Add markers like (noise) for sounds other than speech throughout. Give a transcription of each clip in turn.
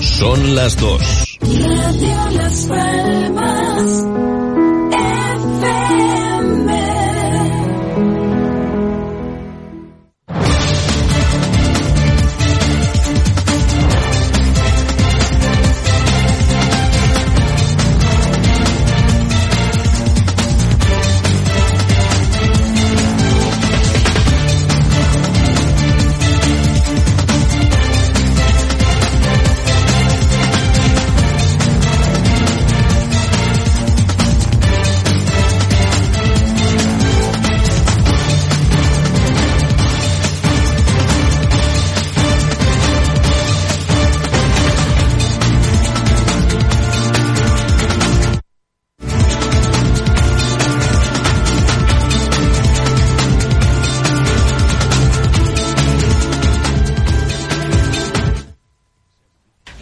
Son las dos. Radio Las Palmas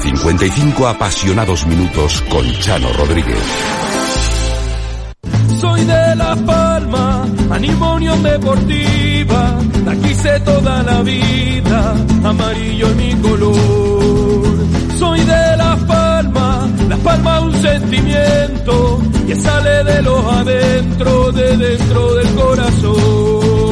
55 apasionados minutos con Chano Rodríguez. Soy de Las Palmas, animo Unión Deportiva. La quise toda la vida, amarillo es mi color. Soy de Las Palmas, Las Palmas un sentimiento que sale de los adentro, de dentro del corazón.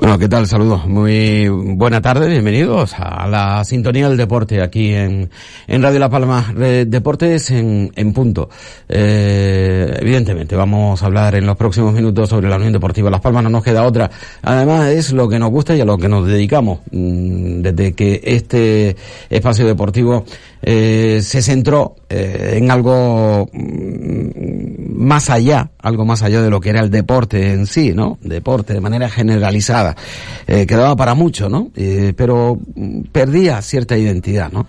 Bueno, ¿qué tal? Saludos. Muy buena tarde, bienvenidos a la sintonía del deporte aquí en, en Radio La Palma. Deportes en, en punto. Eh, evidentemente, vamos a hablar en los próximos minutos sobre la Unión Deportiva Las Palmas, no nos queda otra. Además, es lo que nos gusta y a lo que nos dedicamos. Mm, Desde que este espacio deportivo eh, se centró eh, en algo mm, más allá, algo más allá de lo que era el deporte en sí, ¿no? Deporte de manera generalizada. Eh, quedaba para mucho, ¿no? Eh, pero mm, perdía cierta identidad, ¿no?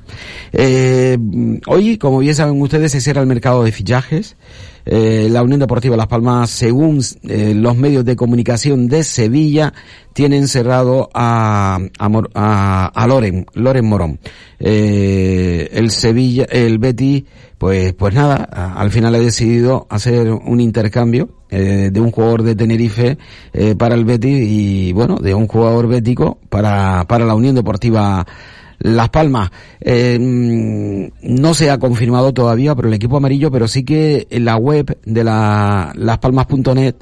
Mm, hoy, como bien saben ustedes, ese era el mercado de fichajes. Eh, la Unión Deportiva Las Palmas, según eh, los medios de comunicación de Sevilla, tienen cerrado a, a, a, a Loren, Loren Morón. Eh, el Sevilla, el Betty, pues, pues nada, al final ha decidido hacer un intercambio eh, de un jugador de Tenerife eh, para el Betis y bueno, de un jugador bético para, para la Unión Deportiva las Palmas. Eh, mm, no se ha confirmado todavía por el equipo amarillo, pero sí que en la web de la laspalmas.net,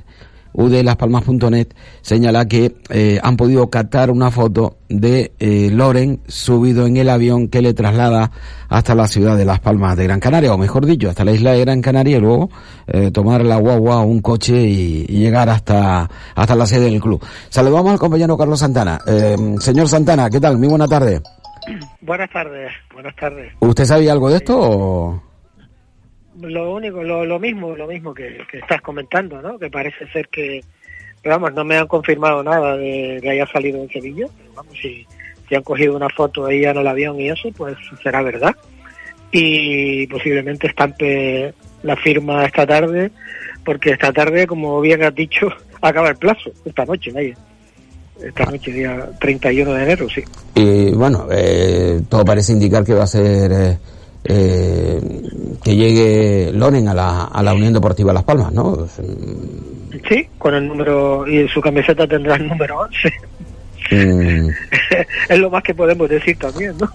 udlaspalmas.net, señala que eh, han podido captar una foto de eh, Loren subido en el avión que le traslada hasta la ciudad de Las Palmas de Gran Canaria, o mejor dicho, hasta la isla de Gran Canaria y luego eh, tomar la guagua o un coche y, y llegar hasta, hasta la sede del club. Saludamos al compañero Carlos Santana. Señor Santana, ¿qué tal? Muy buena tarde. (clears throat) Buenas tardes, buenas tardes. ¿Usted sabía algo de esto o...? Lo único, lo, lo mismo, lo mismo que, que estás comentando, ¿no? Que parece ser que, pero vamos, no me han confirmado nada de que haya salido en Sevilla, pero vamos, si, si han cogido una foto ahí en el avión y eso, pues será verdad. Y posiblemente estampe la firma esta tarde, porque esta tarde, como bien has dicho, (laughs) acaba el plazo, esta noche, vaya. Esta noche, día 31 de enero, sí. Y bueno, eh, todo parece indicar que va a ser eh, eh, que llegue Loren a la, a la Unión Deportiva Las Palmas, ¿no? Sí, con el número, y su camiseta tendrá el número 11. Mm, (laughs) es lo más que podemos decir también, ¿no?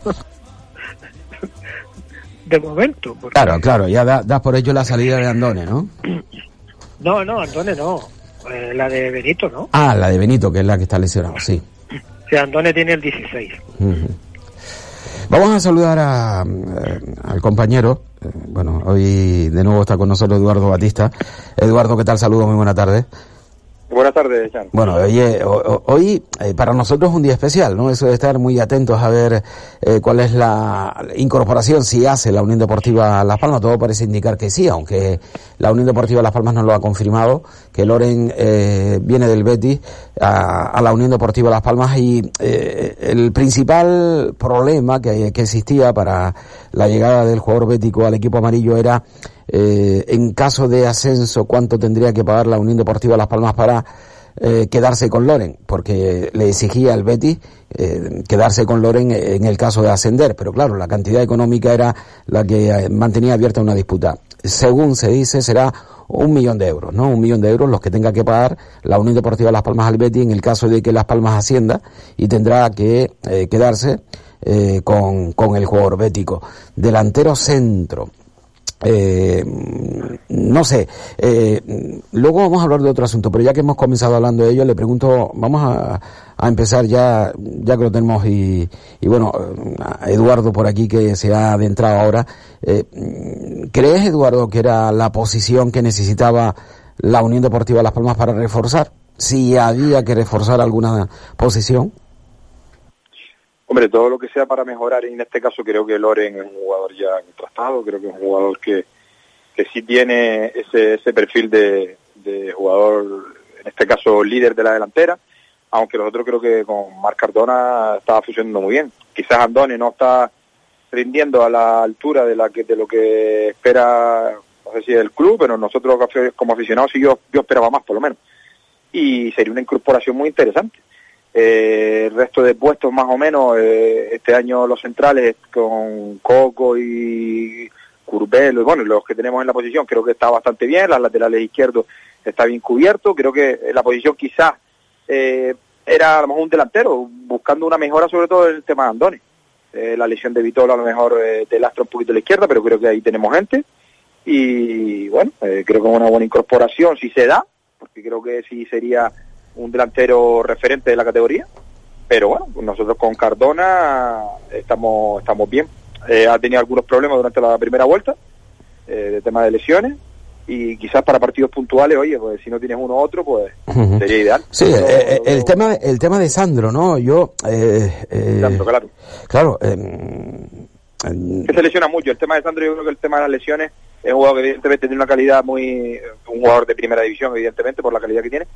De momento. porque- claro, claro, ya da- das por ello la salida de Andone, ¿no? No, no, Andone no. Eh, la de Benito, ¿no? Ah, la de Benito, que es la que está lesionado, sí. Sí, Andone tiene el 16. Ujú. Vamos a saludar a, eh, al compañero. eh, bueno, hoy de nuevo está con nosotros Eduardo Batista. Eduardo, ¿qué tal? Saludos, muy buena tarde. Buenas tardes, Jan. Bueno, oye, hoy eh, para nosotros es un día especial, ¿no? Eso de estar muy atentos a ver eh, cuál es la incorporación, si hace la Unión Deportiva Las Palmas. Todo parece indicar que sí, aunque la Unión Deportiva Las Palmas no lo ha confirmado, que Loren eh, viene del Betis a, a la Unión Deportiva Las Palmas y eh, el principal problema que, que existía para la llegada del jugador bético al equipo amarillo era eh, en caso de ascenso cuánto tendría que pagar la Unión Deportiva Las Palmas para eh, quedarse con Loren, porque le exigía al Betis eh, quedarse con Loren en el caso de ascender, pero claro, la cantidad económica era la que mantenía abierta una disputa. Según se dice, será un millón de euros, ¿no? Un millón de euros los que tenga que pagar la Unión Deportiva Las Palmas al Betis en el caso de que Las Palmas ascienda y tendrá que eh, quedarse con, con el jugador bético. Delantero centro. Eh, no sé, eh, luego vamos a hablar de otro asunto, pero ya que hemos comenzado hablando de ello, le pregunto, vamos a, a empezar ya, ya que lo tenemos y, y bueno, a Eduardo por aquí que se ha adentrado ahora, eh, ¿crees Eduardo que era la posición que necesitaba la Unión Deportiva Las Palmas para reforzar? Si había que reforzar alguna posición. Hombre, todo lo que sea para mejorar, en este caso creo que Loren es un jugador ya contrastado, creo que es un jugador que, que sí tiene ese, ese perfil de, de jugador, en este caso líder de la delantera, aunque nosotros creo que con Marc Cardona estaba funcionando muy bien. Quizás Andone no está rindiendo a la altura de la que de lo que espera no sé si el club pero nosotros como aficionados sí yo yo esperaba más por lo menos y sería una incorporación muy interesante eh, el resto de puestos más o menos eh, este año los centrales con Coco y Curbelo y bueno los que tenemos en la posición creo que está bastante bien las laterales izquierdos está bien cubierto creo que la posición quizás eh, era a lo mejor un delantero buscando una mejora sobre todo en el tema de Andoni la lesión de Vitola a lo mejor te lastra un poquito a la izquierda, pero creo que ahí tenemos gente. Y bueno, creo que es una buena incorporación si se da, porque creo que sí sería un delantero referente de la categoría. Pero bueno, nosotros con Cardona estamos, estamos bien. Eh, ha tenido algunos problemas durante la primera vuelta, eh, de tema de lesiones. Y quizás para partidos puntuales, oye, pues si no tienes uno u otro, pues sería ideal. Sí, eh, el tema el tema de Sandro, ¿no? Yo eh, Claro, claro. claro, em, em, que se lesiona mucho. El tema de Sandro, yo creo que el tema de las lesiones es un jugador que evidentemente tiene una calidad muy... un jugador de primera división, evidentemente, por la calidad que tiene,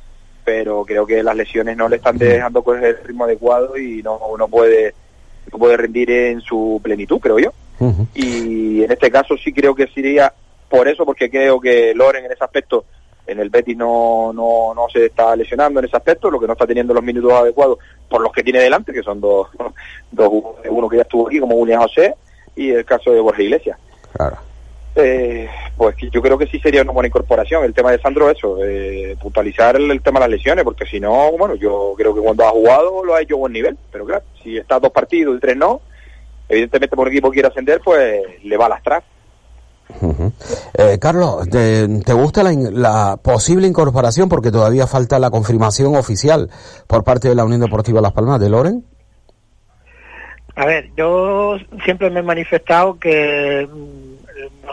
pero creo que las lesiones no le están dejando coger el ritmo adecuado y no, no puede no puede rendir en su plenitud, creo yo. Y en este caso sí creo que sería por eso, porque creo que Loren en ese aspecto, en el Betis no, no, no se está lesionando en ese aspecto, lo que no está teniendo los minutos adecuados por los que tiene delante, que son dos, (laughs) dos uno que ya estuvo aquí como William José y el caso de Borja Iglesias. claro. Eh, pues que yo creo que sí sería una buena incorporación. El tema de Sandro, eso, eh, puntualizar el, el tema de las lesiones, porque si no, bueno, yo creo que cuando ha jugado lo ha hecho a buen nivel, pero claro, si está dos partidos y tres no, evidentemente por equipo quiere ascender, pues le va a lastrar. Eh, Carlos, ¿te, te gusta la, in- la posible incorporación? Porque todavía falta la confirmación oficial por parte de la Unión Deportiva Las Palmas de Loren. A ver, yo siempre me he manifestado que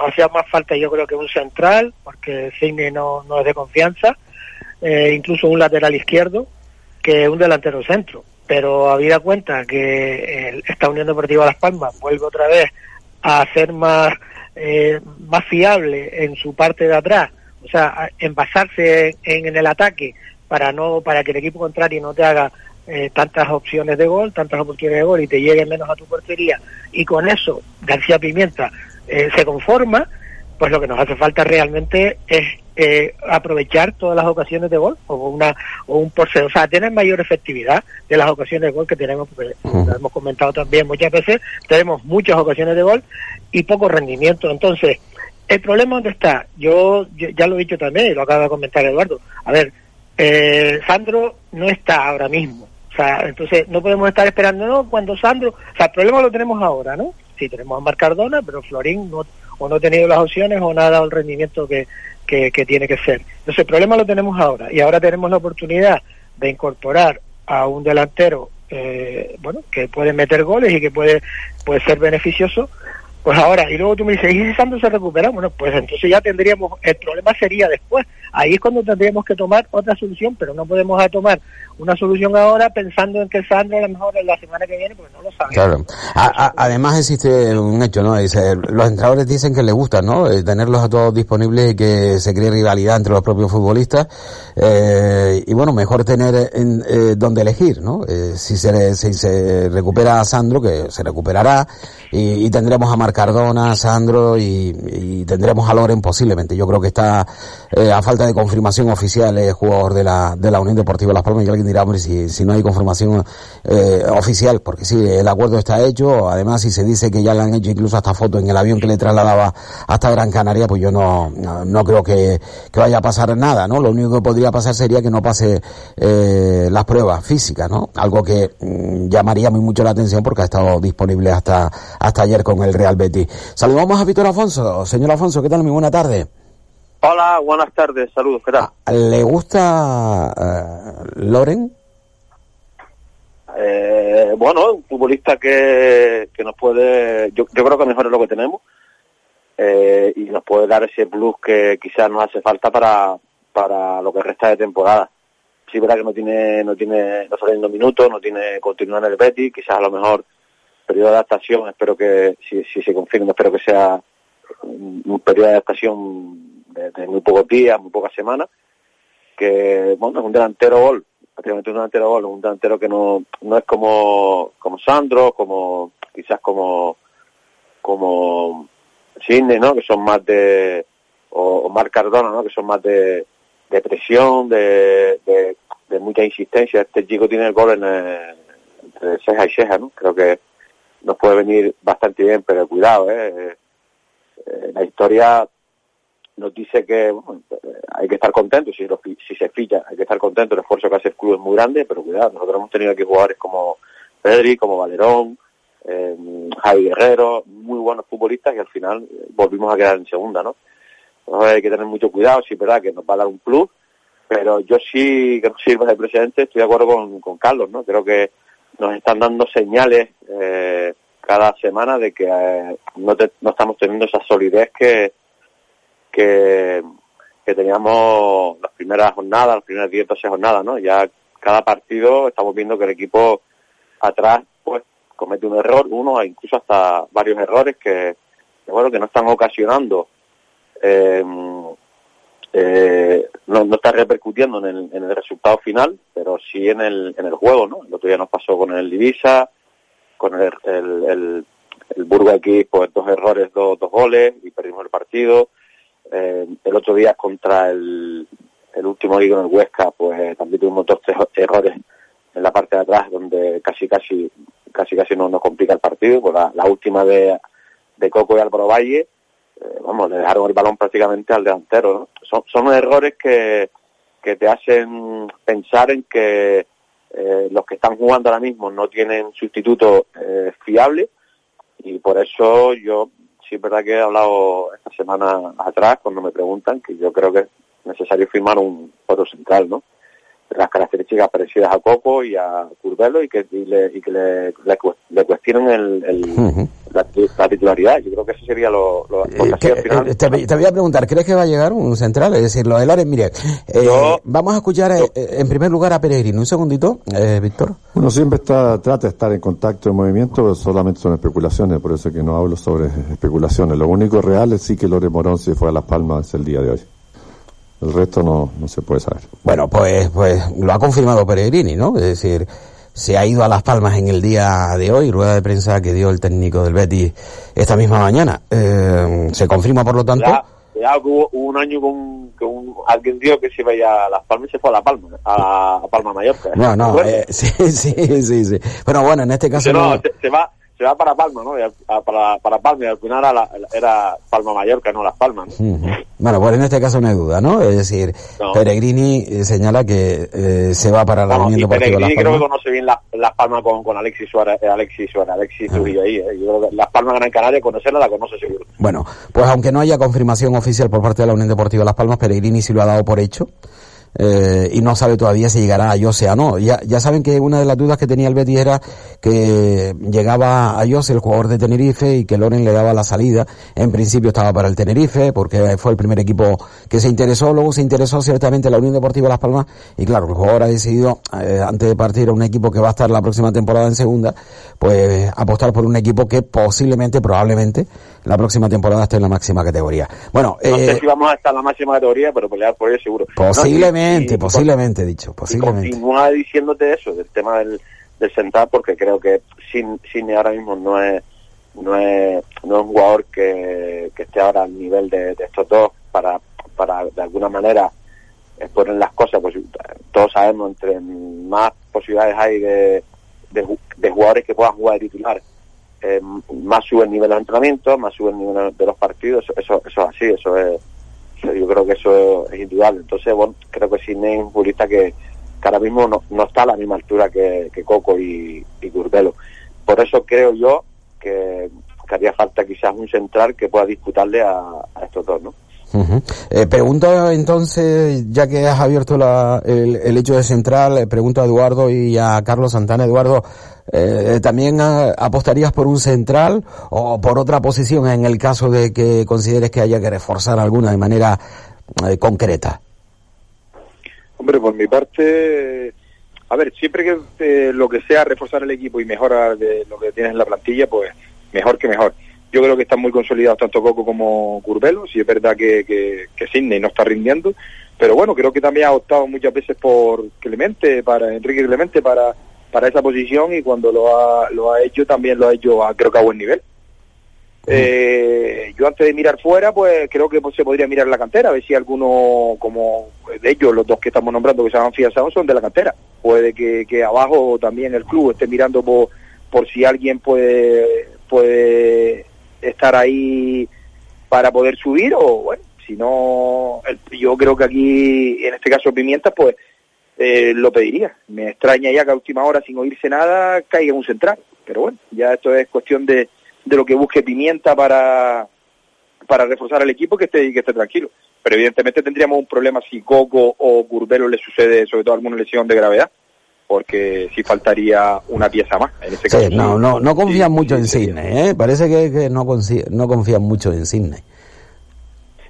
hacía más falta yo creo que un central, porque Cine no, no es de confianza, eh, incluso un lateral izquierdo, que un delantero centro. Pero habida cuenta que el- esta Unión Deportiva Las Palmas vuelve otra vez a ser más, eh, más fiable en su parte de atrás, o sea, a- en basarse en, el ataque para no para que el equipo contrario no te haga eh, tantas opciones de gol, tantas oportunidades de gol y te llegue menos a tu portería y con eso García Pimienta eh, se conforma, pues lo que nos hace falta realmente es eh, aprovechar todas las ocasiones de gol o una o un porcentaje, o sea, tener mayor efectividad de las ocasiones de gol que tenemos, porque lo hemos comentado también muchas veces, tenemos muchas ocasiones de gol y poco rendimiento. Entonces, el problema dónde está, yo, yo ya lo he dicho también y lo acaba de comentar Eduardo. A ver, eh, Sandro no está ahora mismo. O sea, entonces no podemos estar esperando, no, cuando Sandro, o sea, el problema lo tenemos ahora, ¿no? Sí, tenemos a Marc Cardona, pero Florín no, o no ha tenido las opciones o no ha dado el rendimiento que, que, que tiene que ser. Entonces el problema lo tenemos ahora y ahora tenemos la oportunidad de incorporar a un delantero, eh, bueno, que puede meter goles y que puede, puede ser beneficioso, pues ahora, y luego tú me dices, ¿y si Sandro se recupera? Bueno, pues entonces ya tendríamos, el problema sería después. Ahí es cuando tendríamos que tomar otra solución, pero no podemos tomar una solución ahora pensando en que Sandro a lo mejor la semana que viene, pues no lo sabemos. Claro. Además existe un hecho, ¿no? Los entrenadores dicen que les gusta, ¿no? Eh, tenerlos a todos disponibles y que se cree rivalidad entre los propios futbolistas. Eh, y bueno, mejor tener en, eh, donde elegir, ¿no? Eh, si, se, si se recupera a Sandro, que se recuperará, y, y tendremos a Marc Cardona, Sandro y, tendremos a Loren posiblemente. Yo creo que está eh, a falta de confirmación oficial el jugador de la, de la Unión Deportiva Las Palmas y alguien dirá, hombre, si, si no hay confirmación eh, oficial, porque sí, el acuerdo está hecho, además si se dice que ya le han hecho incluso hasta fotos en el avión que le trasladaba hasta Gran Canaria, pues yo no, no, no creo que, que vaya a pasar nada, ¿no? Lo único que podría pasar sería que no pase eh, las pruebas físicas, ¿no? Algo que mm, llamaría muy mucho la atención porque ha estado disponible hasta, hasta ayer con el Real Betis. Saludamos a Víctor Afonso. Señor Afonso, ¿qué tal? Muy buena tarde. Hola, buenas tardes, saludos, ¿qué tal? ¿Le gusta eh, Loren? Eh, bueno, un futbolista que, que nos puede, yo, yo creo que mejor es lo que tenemos eh, y nos puede dar ese plus que quizás nos hace falta para, para lo que resta de temporada. Sí, verdad que no tiene, no tiene, no está teniendo minutos, no tiene continuidad en el Betis, quizás a lo mejor periodo de adaptación, espero que, si, si se confirma, espero que sea un, periodo de adaptación de, muy pocos días, muy pocas semanas, que bueno, es un delantero gol, prácticamente un delantero gol, un delantero que no, no es como, como Sandro, como quizás como como Sidney, ¿no? que son más de o, o Cardona, ¿no? que son más de, de presión, de, de, de mucha insistencia. Este chico tiene el gol en, eh, entre ceja y ceja, ¿no? Creo que nos puede venir bastante bien, pero cuidado, ¿eh? Eh, la historia nos dice que bueno, hay que estar contentos si, lo si se ficha, hay que estar contentos, el esfuerzo que hace el club es muy grande, pero cuidado, nosotros hemos tenido aquí jugadores como Pedri, como Valerón, eh, Javi Guerrero, muy buenos futbolistas y al final eh, volvimos a quedar en segunda, ¿no? Entonces hay que tener mucho cuidado, sí verdad que nos va a dar un plus, pero yo sí que nos sirva de precedente, estoy de acuerdo con, con Carlos, ¿no? Creo que nos están dando señales eh, cada semana de que eh, no, estamos teniendo esa solidez que, que, que teníamos las primeras jornadas, las primeras 10, 12 jornadas, ¿no? Ya cada partido estamos viendo que el equipo atrás pues comete un error, uno e incluso hasta varios errores que, que, bueno, que no están ocasionando eh, eh, no, está repercutiendo en el, resultado final, pero sí en el, en el juego, ¿no? El otro día nos pasó con el Divisa, con el, Burgo aquí, pues dos errores, dos, goles y perdimos el partido. Eh, el otro día contra el, el último liga en el Huesca, pues también tuvimos dos, errores en la parte de atrás donde casi, casi, casi, casi no nos complica el partido. Pues la, la última de, de Coco y Álvaro Valle, eh, vamos, le dejaron el balón prácticamente al delantero, ¿no? Son, son errores que, que te hacen pensar en que eh, los que están jugando ahora mismo no tienen sustituto eh, fiable y por eso yo sí es verdad que he hablado esta semana atrás cuando me preguntan que yo creo que es necesario firmar un otro central, ¿no? Las características parecidas a Coco y a Curvelo y que, y le, y que le, le, cu- le cuestionen el. La, la titularidad. Yo creo que eso sería lo, Eh, al que- final- eh, te, te voy a preguntar, ¿crees que va a llegar un central? Es decir, lo de Loren, mire, eh, Yo- vamos a escuchar eh, eh, en primer lugar a Peregrino. Un segundito, eh, Víctor. Uno siempre está, trata de estar en contacto en movimiento, pero solamente son especulaciones, por eso es que no hablo sobre especulaciones. Lo único real es sí que Lore Morón se fue a Las Palmas el día de hoy. El resto no, no se puede saber. Bueno, pues, pues lo ha confirmado Peregrini, ¿no? Es decir, se ha ido a Las Palmas en el día de hoy, rueda de prensa que dio el técnico del Betis esta misma mañana. Eh, se confirma, por lo tanto. Ya, ya hubo, hubo un año con, con alguien dijo que se vaya a Las Palmas y se fue a La Palma, a, a Palma Mallorca. No, no, eh, (laughs) sí, sí, sí, sí. Bueno, bueno, en este caso no, no. se, se va se va para Palma, ¿no? A- para, para Palma y al final era, la- era Palma Mallorca, no Las Palmas, ¿no? Ujú. Bueno, pues en este caso no hay duda, ¿no? Es decir, No. Peregrini eh, señala que eh, se va para la Unión Deportiva Las Pellegrini creo que Palmas. conoce bien Las, las Palmas con, con Alexis Suárez, eh, Alexis Suárez, Alexis Trujillo ahí, eh. Yo Las Palmas Gran Canaria, conocerla la conoce seguro. Bueno, pues aunque no haya confirmación oficial por parte de la Unión Deportiva Las Palmas, Peregrini sí lo ha dado por hecho. Eh, y no sabe todavía si llegará a Jose o no. Ya, ya saben que una de las dudas que tenía el Betis era que llegaba a Jose, el jugador de Tenerife, y que Loren le daba la salida. En principio estaba para el Tenerife, porque fue el primer equipo que se interesó. Luego se interesó ciertamente la Unión Deportiva Las Palmas. Y claro, el jugador ha decidido, eh, antes de partir a un equipo que va a estar la próxima temporada en segunda, pues apostar por un equipo que posiblemente, probablemente, la próxima temporada esté en la máxima categoría. Bueno, No eh, sé si vamos a estar en la máxima categoría, pero pelear por ello seguro. No, y- Posiblemente, y- y posiblemente, he dicho, y posiblemente. continúa diciéndote eso, del tema del, del central, porque creo que sin Cine ahora mismo no es no es, no es un jugador que, que esté ahora al nivel de, de estos dos para, para de alguna manera exponer las cosas, pues todos sabemos, entre más posibilidades hay de, de jugadores que puedan jugar de titular, eh, más sube el nivel de entrenamiento, más sube el nivel de los partidos, eso, eso es así, eso es, yo creo que eso es indudable. Entonces, bueno, creo que Sidney es un futbolista que, ahora mismo no, no está a la misma altura que, Coco y, y. Por eso creo yo que, haría falta quizás un central que pueda disputarle a, estos dos, ¿no? Eh, pregunto entonces, ya que has abierto la- el, el hecho de central, eh, pregunto a Eduardo y a Carlos Santana. Eduardo, eh, ¿también ah, apostarías por un central o por otra posición en el caso de que consideres que haya que reforzar alguna de manera eh, concreta? Hombre, por mi parte, a ver, siempre que eh, lo que sea reforzar el equipo y mejorar de lo que tienes en la plantilla, pues mejor que mejor. Yo creo que están muy consolidados tanto Coco como Curbelo, si es verdad que, que, que Sidney no está rindiendo, pero bueno, creo que también ha optado muchas veces por Clemente, para Enrique Clemente, para, para esa posición y cuando lo ha, lo ha hecho también lo ha hecho a, creo que a buen nivel. Eh, yo antes de mirar fuera, pues creo que pues, se podría mirar la cantera, a ver si alguno, como de ellos, los dos que estamos nombrando que se han afianzado, son de la cantera. Puede que, que abajo también el club esté mirando por, por si alguien puede, puede estar ahí para poder subir o bueno, si no, el- yo creo que aquí, en este caso Pimienta, pues eh, lo pediría. Me extraña ya que a última hora, sin oírse nada, caiga un central. Pero bueno, ya esto es cuestión de, de lo que busque Pimienta para, para reforzar el equipo que esté, que esté tranquilo. Pero evidentemente tendríamos un problema si Coco o Curbelo le sucede, sobre todo alguna lesión de gravedad, porque sí faltaría una pieza más. En Sí, caso, no, no, no confían sí, mucho en. Sidney, ¿eh? Parece que, que no, no confían mucho en Sidney.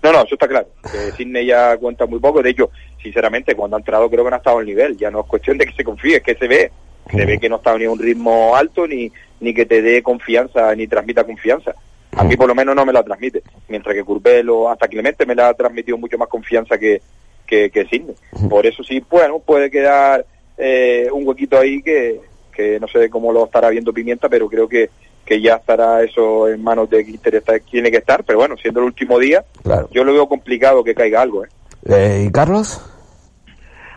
No, no, eso está claro. Que Sidney ya cuenta muy poco. De hecho, sinceramente, cuando ha entrado creo que no ha estado al nivel. Ya no es cuestión de que se confíe, es que se ve. Se ve que no está ni a un ritmo alto, ni, ni que te dé confianza, ni transmita confianza. A mí por lo menos no me la transmite. Mientras que Curbelo, hasta Clemente, me la ha transmitido mucho más confianza que, que, que Sidney. Por eso sí, bueno, puede quedar eh, un huequito ahí que, que no sé cómo lo estará viendo Pimienta, pero creo que, que ya estará eso en manos de quien tiene que estar. Pero bueno, siendo el último día, Claro. yo lo veo complicado que caiga algo, ¿eh? Eh, ¿Y Carlos?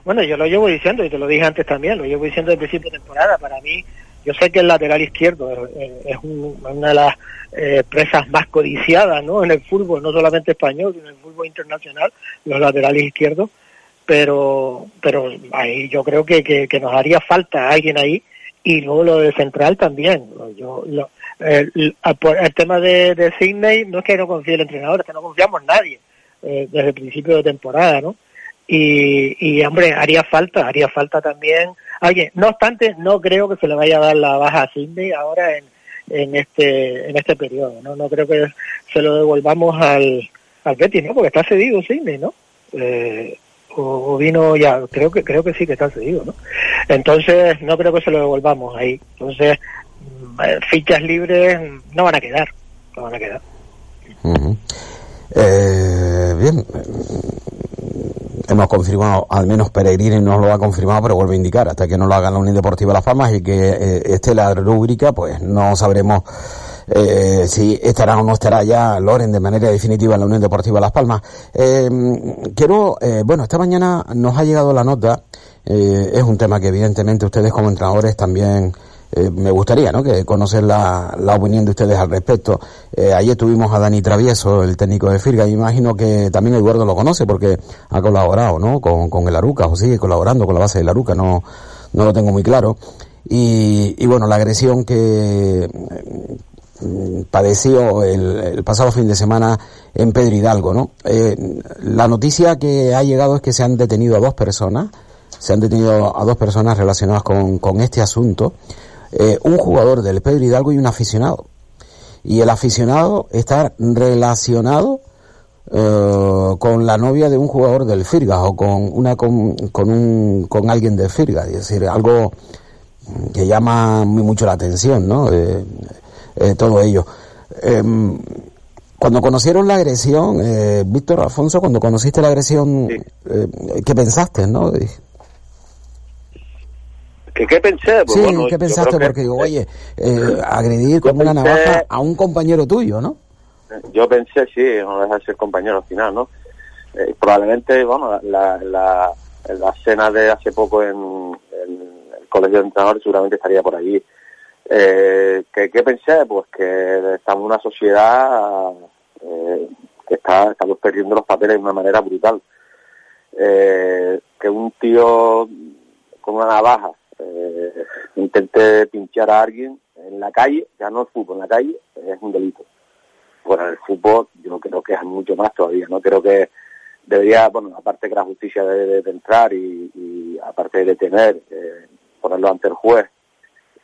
Bueno, yo lo llevo diciendo, y te lo dije antes también, lo llevo diciendo desde el principio de temporada. Para mí, yo sé que el lateral izquierdo es un- una de las eh, presas más codiciadas ¿no? en el fútbol, no solamente español, sino en el fútbol internacional, los laterales izquierdos. Pero pero ahí yo creo que, que, nos haría falta alguien ahí. Y luego lo del central también. Yo, lo- el, tema de, de Sydney no es que no confíe el entrenador, es que no confiamos nadie eh, desde el principio de temporada, ¿no? y, hombre, haría falta, haría falta también alguien. No obstante, no creo que se le vaya a dar la baja a Cindy ahora en, en este en este periodo, ¿no? No creo que se lo devolvamos al, al Betis, ¿no? Porque está cedido Cindy, ¿no? Eh, o, vino ya, creo que creo que sí que está cedido, ¿no? Entonces, no creo que se lo devolvamos ahí. Entonces, mm, eh, fichas libres no van a quedar, no van a quedar. Eh, bien. hemos confirmado, al menos Peregrini no lo ha confirmado, pero vuelve a indicar, hasta que no lo haga la Unión Deportiva Las Palmas y que eh, esté la rúbrica, pues no sabremos eh, si estará o no estará ya Loren de manera definitiva en la Unión Deportiva Las Palmas. Eh, quiero, eh, bueno, esta mañana nos ha llegado la nota, eh, es un tema que evidentemente ustedes como entrenadores también eh, me gustaría, ¿no? Que conocer la, la opinión de ustedes al respecto. Eh, ayer tuvimos a Dani Travieso, el técnico de Firga, y imagino que también Eduardo lo conoce porque ha colaborado, ¿no? Con, con el Aruca, o sigue colaborando con la base del Aruca, no, no lo tengo muy claro. Y, y bueno, la agresión que mm, padeció el, el pasado fin de semana en Pedro Hidalgo, ¿no? Eh, la noticia que ha llegado es que se han detenido a dos personas, se han detenido a dos personas relacionadas con, con este asunto, eh, un jugador del Pedro Hidalgo y un aficionado. Y el aficionado está relacionado eh, con la novia de un jugador del Firga o con una con, con un con alguien del Firga, es decir, algo que llama muy mucho la atención, ¿no? Eh, todo ello. Em, cuando conocieron la agresión, eh, Víctor Alfonso, cuando conociste la agresión, ¿qué pensaste, no? ¿Qué, qué pensé? Pues sí, bueno, ¿qué pensaste? Porque digo, oye, eh, agredir con una navaja a un compañero tuyo, ¿no? Yo pensé, sí, no deja de ser compañero al final, ¿no? Eh, probablemente, bueno, la, la, la cena de hace poco en, en el colegio de entrenadores seguramente estaría por allí. Eh, ¿qué, qué pensé? Pues que estamos en una sociedad eh, que está, estamos perdiendo los papeles de una manera brutal. Eh, que un tío con una navaja eh, intente pinchar a alguien en la calle, ya no el fútbol, en la calle, es un delito. Bueno, en el fútbol yo creo que es mucho más todavía, ¿no? Creo que debería, bueno, aparte que la justicia debe de entrar y, aparte de detener, eh, ponerlo ante el juez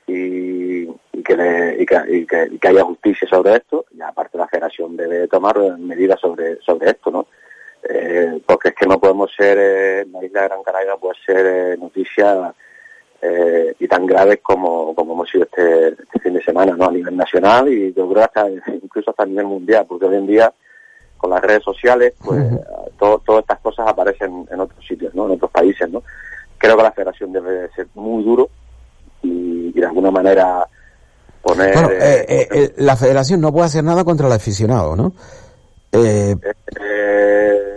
y, que, haya justicia sobre esto, y aparte la federación debe tomar medidas sobre, sobre esto, ¿no? Eh, porque es que no podemos ser, eh, la isla de Gran Canaria puede ser eh, noticia eh, y tan graves como, como hemos sido este, este fin de semana, ¿no? A nivel nacional y yo creo hasta incluso hasta a nivel mundial, porque hoy en día con las redes sociales, pues todo- todas estas cosas aparecen en otros sitios, ¿no? En otros países, ¿no? Creo que la federación debe de ser muy duro y, y de alguna manera poner... Bueno, eh, eh, eh, la federación no puede hacer nada contra el aficionado, ¿no?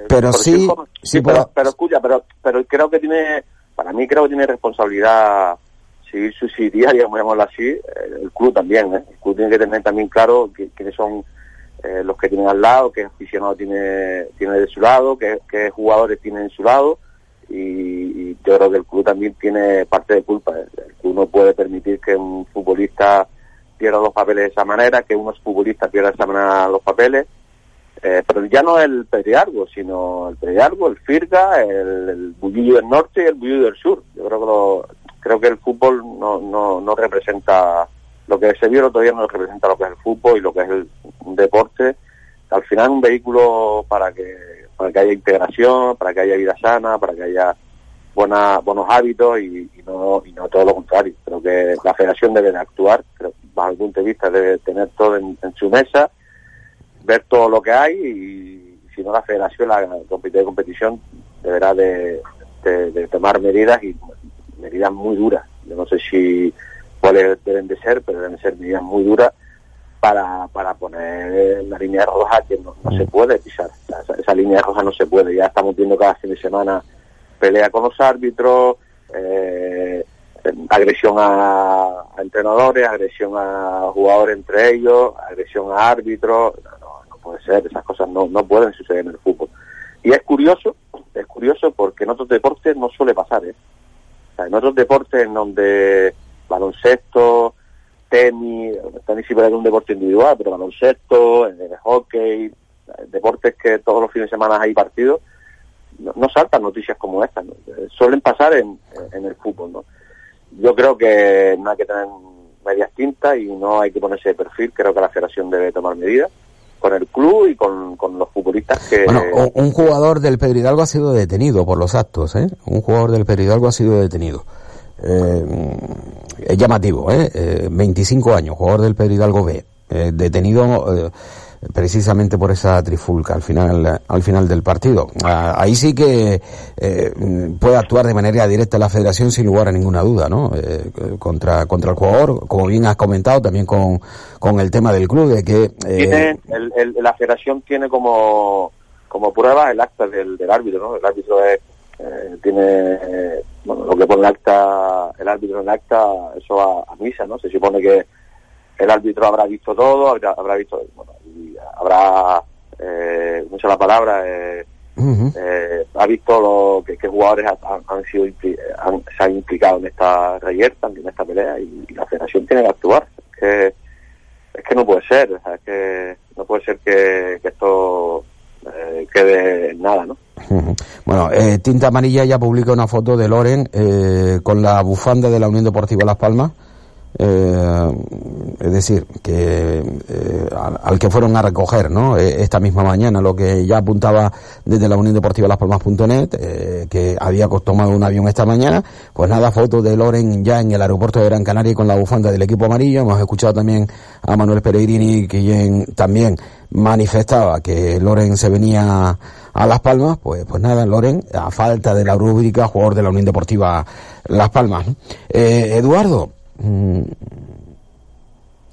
Pero sí- cómo- sí pero, pero escucha, pero, pero creo que tiene, para mí creo que tiene responsabilidad seguir subsidiaria, llamémoslo así, eh, el club también, ¿eh? El club tiene que tener también claro qui- quiénes son eh, los que tienen al lado, qué aficionado tiene, tiene de su lado, qué, qué jugadores tienen en su lado, y, y yo creo que el club también tiene parte de culpa. El club no puede permitir que un futbolista pierda los papeles de esa manera, que unos futbolistas pierdan de esa manera los papeles. Eh, pero ya no el Periargo, sino el Periargo, el Firga, el, el Bullillo del Norte y el Bullillo del Sur. Yo creo que lo- creo que el fútbol no, no, no representa lo que se vio día no representa lo que es el fútbol y lo que es el, deporte. Al final un vehículo para que para que haya integración, para que haya vida sana, para que haya buena, buenos hábitos y, no y no todo lo contrario. Creo que la federación debe de actuar, creo, bajo el punto de vista debe tener todo en su mesa ver todo lo que hay y si no la federación, la comité de competición deberá de, de- de tomar medidas y medidas muy duras. Yo no sé si cuáles deben de ser, pero deben ser medidas muy duras para, para poner la línea roja que no, no se puede pisar. Esa, esa línea roja no se puede. Ya estamos viendo cada fin de semana pelea con los árbitros, eh, agresión a, a entrenadores, agresión a jugadores entre ellos, agresión a árbitros. Puede ser, esas cosas no, no pueden suceder en el fútbol. Y es curioso, es curioso porque en otros deportes no suele pasar, ¿eh? En otros deportes en donde baloncesto, tenis, tenis sí puede ser un deporte individual, pero baloncesto, el, hockey, deportes que todos los fines de semana hay partidos, no, saltan noticias como estas, suelen pasar en, en el fútbol, ¿no? Yo creo que no hay que tener medias tintas y no hay que ponerse de perfil, creo que la federación debe tomar medidas con el club y con, con los futbolistas que... Bueno, un- jugador del Pedro Hidalgo ha sido detenido por los actos, ¿eh? Un jugador del Pedro Hidalgo ha sido detenido. Eh, es llamativo, ¿eh? Eh, 25 años, jugador del Pedro Hidalgo B. Eh, detenido, eh, precisamente por esa trifulca al final, al final del partido. Ah, ahí sí que eh, puede actuar de manera directa la Federación sin lugar a ninguna duda, ¿no? Eh, contra contra el jugador, como bien has comentado, también con, con el tema del club de que eh, la federación tiene como, como prueba el acta del, del árbitro, ¿no? El árbitro es, eh, tiene, bueno, lo que pone el acta, el árbitro en el acta, eso va a misa, ¿no? Se supone que el árbitro habrá visto todo, habrá, habrá visto, bueno, y habrá, eh, sé la palabra, eh, eh, ha visto lo que, que jugadores han, han sido han- se han implicado en esta reyerta, en esta pelea y, y la federación tiene que actuar. Es que, es que no puede ser, o sea, es que no puede ser que, que esto eh, quede en nada, ¿no? Bueno, eh, Tinta Amarilla ya publica una foto de Loren eh, con la bufanda de la Unión Deportiva Las Palmas. Eh, es decir, que eh, al, que fueron a recoger, ¿no? Eh, esta misma mañana, lo que ya apuntaba desde la Unión Deportiva Las Palmas.net, eh, que había tomado un avión esta mañana, pues nada, fotos de Loren ya en el aeropuerto de Gran Canaria con la bufanda del equipo amarillo. Hemos escuchado también a Manuel Peregrini, quien también manifestaba que Loren se venía a Las Palmas, pues, pues nada, Loren, a falta de la rúbrica, jugador de la Unión Deportiva Las Palmas. Eh, Eduardo, mm,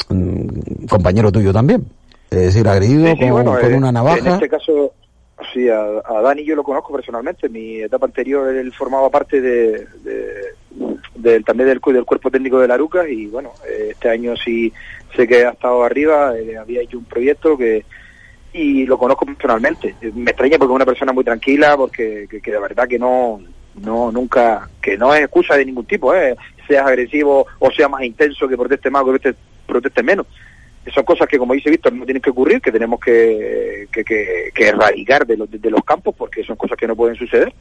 mm, compañero tuyo también, es decir, agredido Sí, sí, con, bueno, con eh, una En navaja. este caso, sí, a, a Dani yo lo conozco personalmente. En mi etapa anterior él formaba parte de, de- del- también del, del cuerpo técnico de la Arucas y bueno, eh, este año sí sé que ha estado arriba, eh, había hecho un proyecto que y lo conozco personalmente. Me extraña porque es una persona muy tranquila, porque que, que de verdad que no no nunca que no es excusa de ningún tipo, eh, seas agresivo o sea más intenso que proteste más o que proteste, proteste menos. Son cosas que, como dice Víctor, no tienen que ocurrir, que tenemos que, que, que- que erradicar de los, de los campos, porque son cosas que no pueden suceder,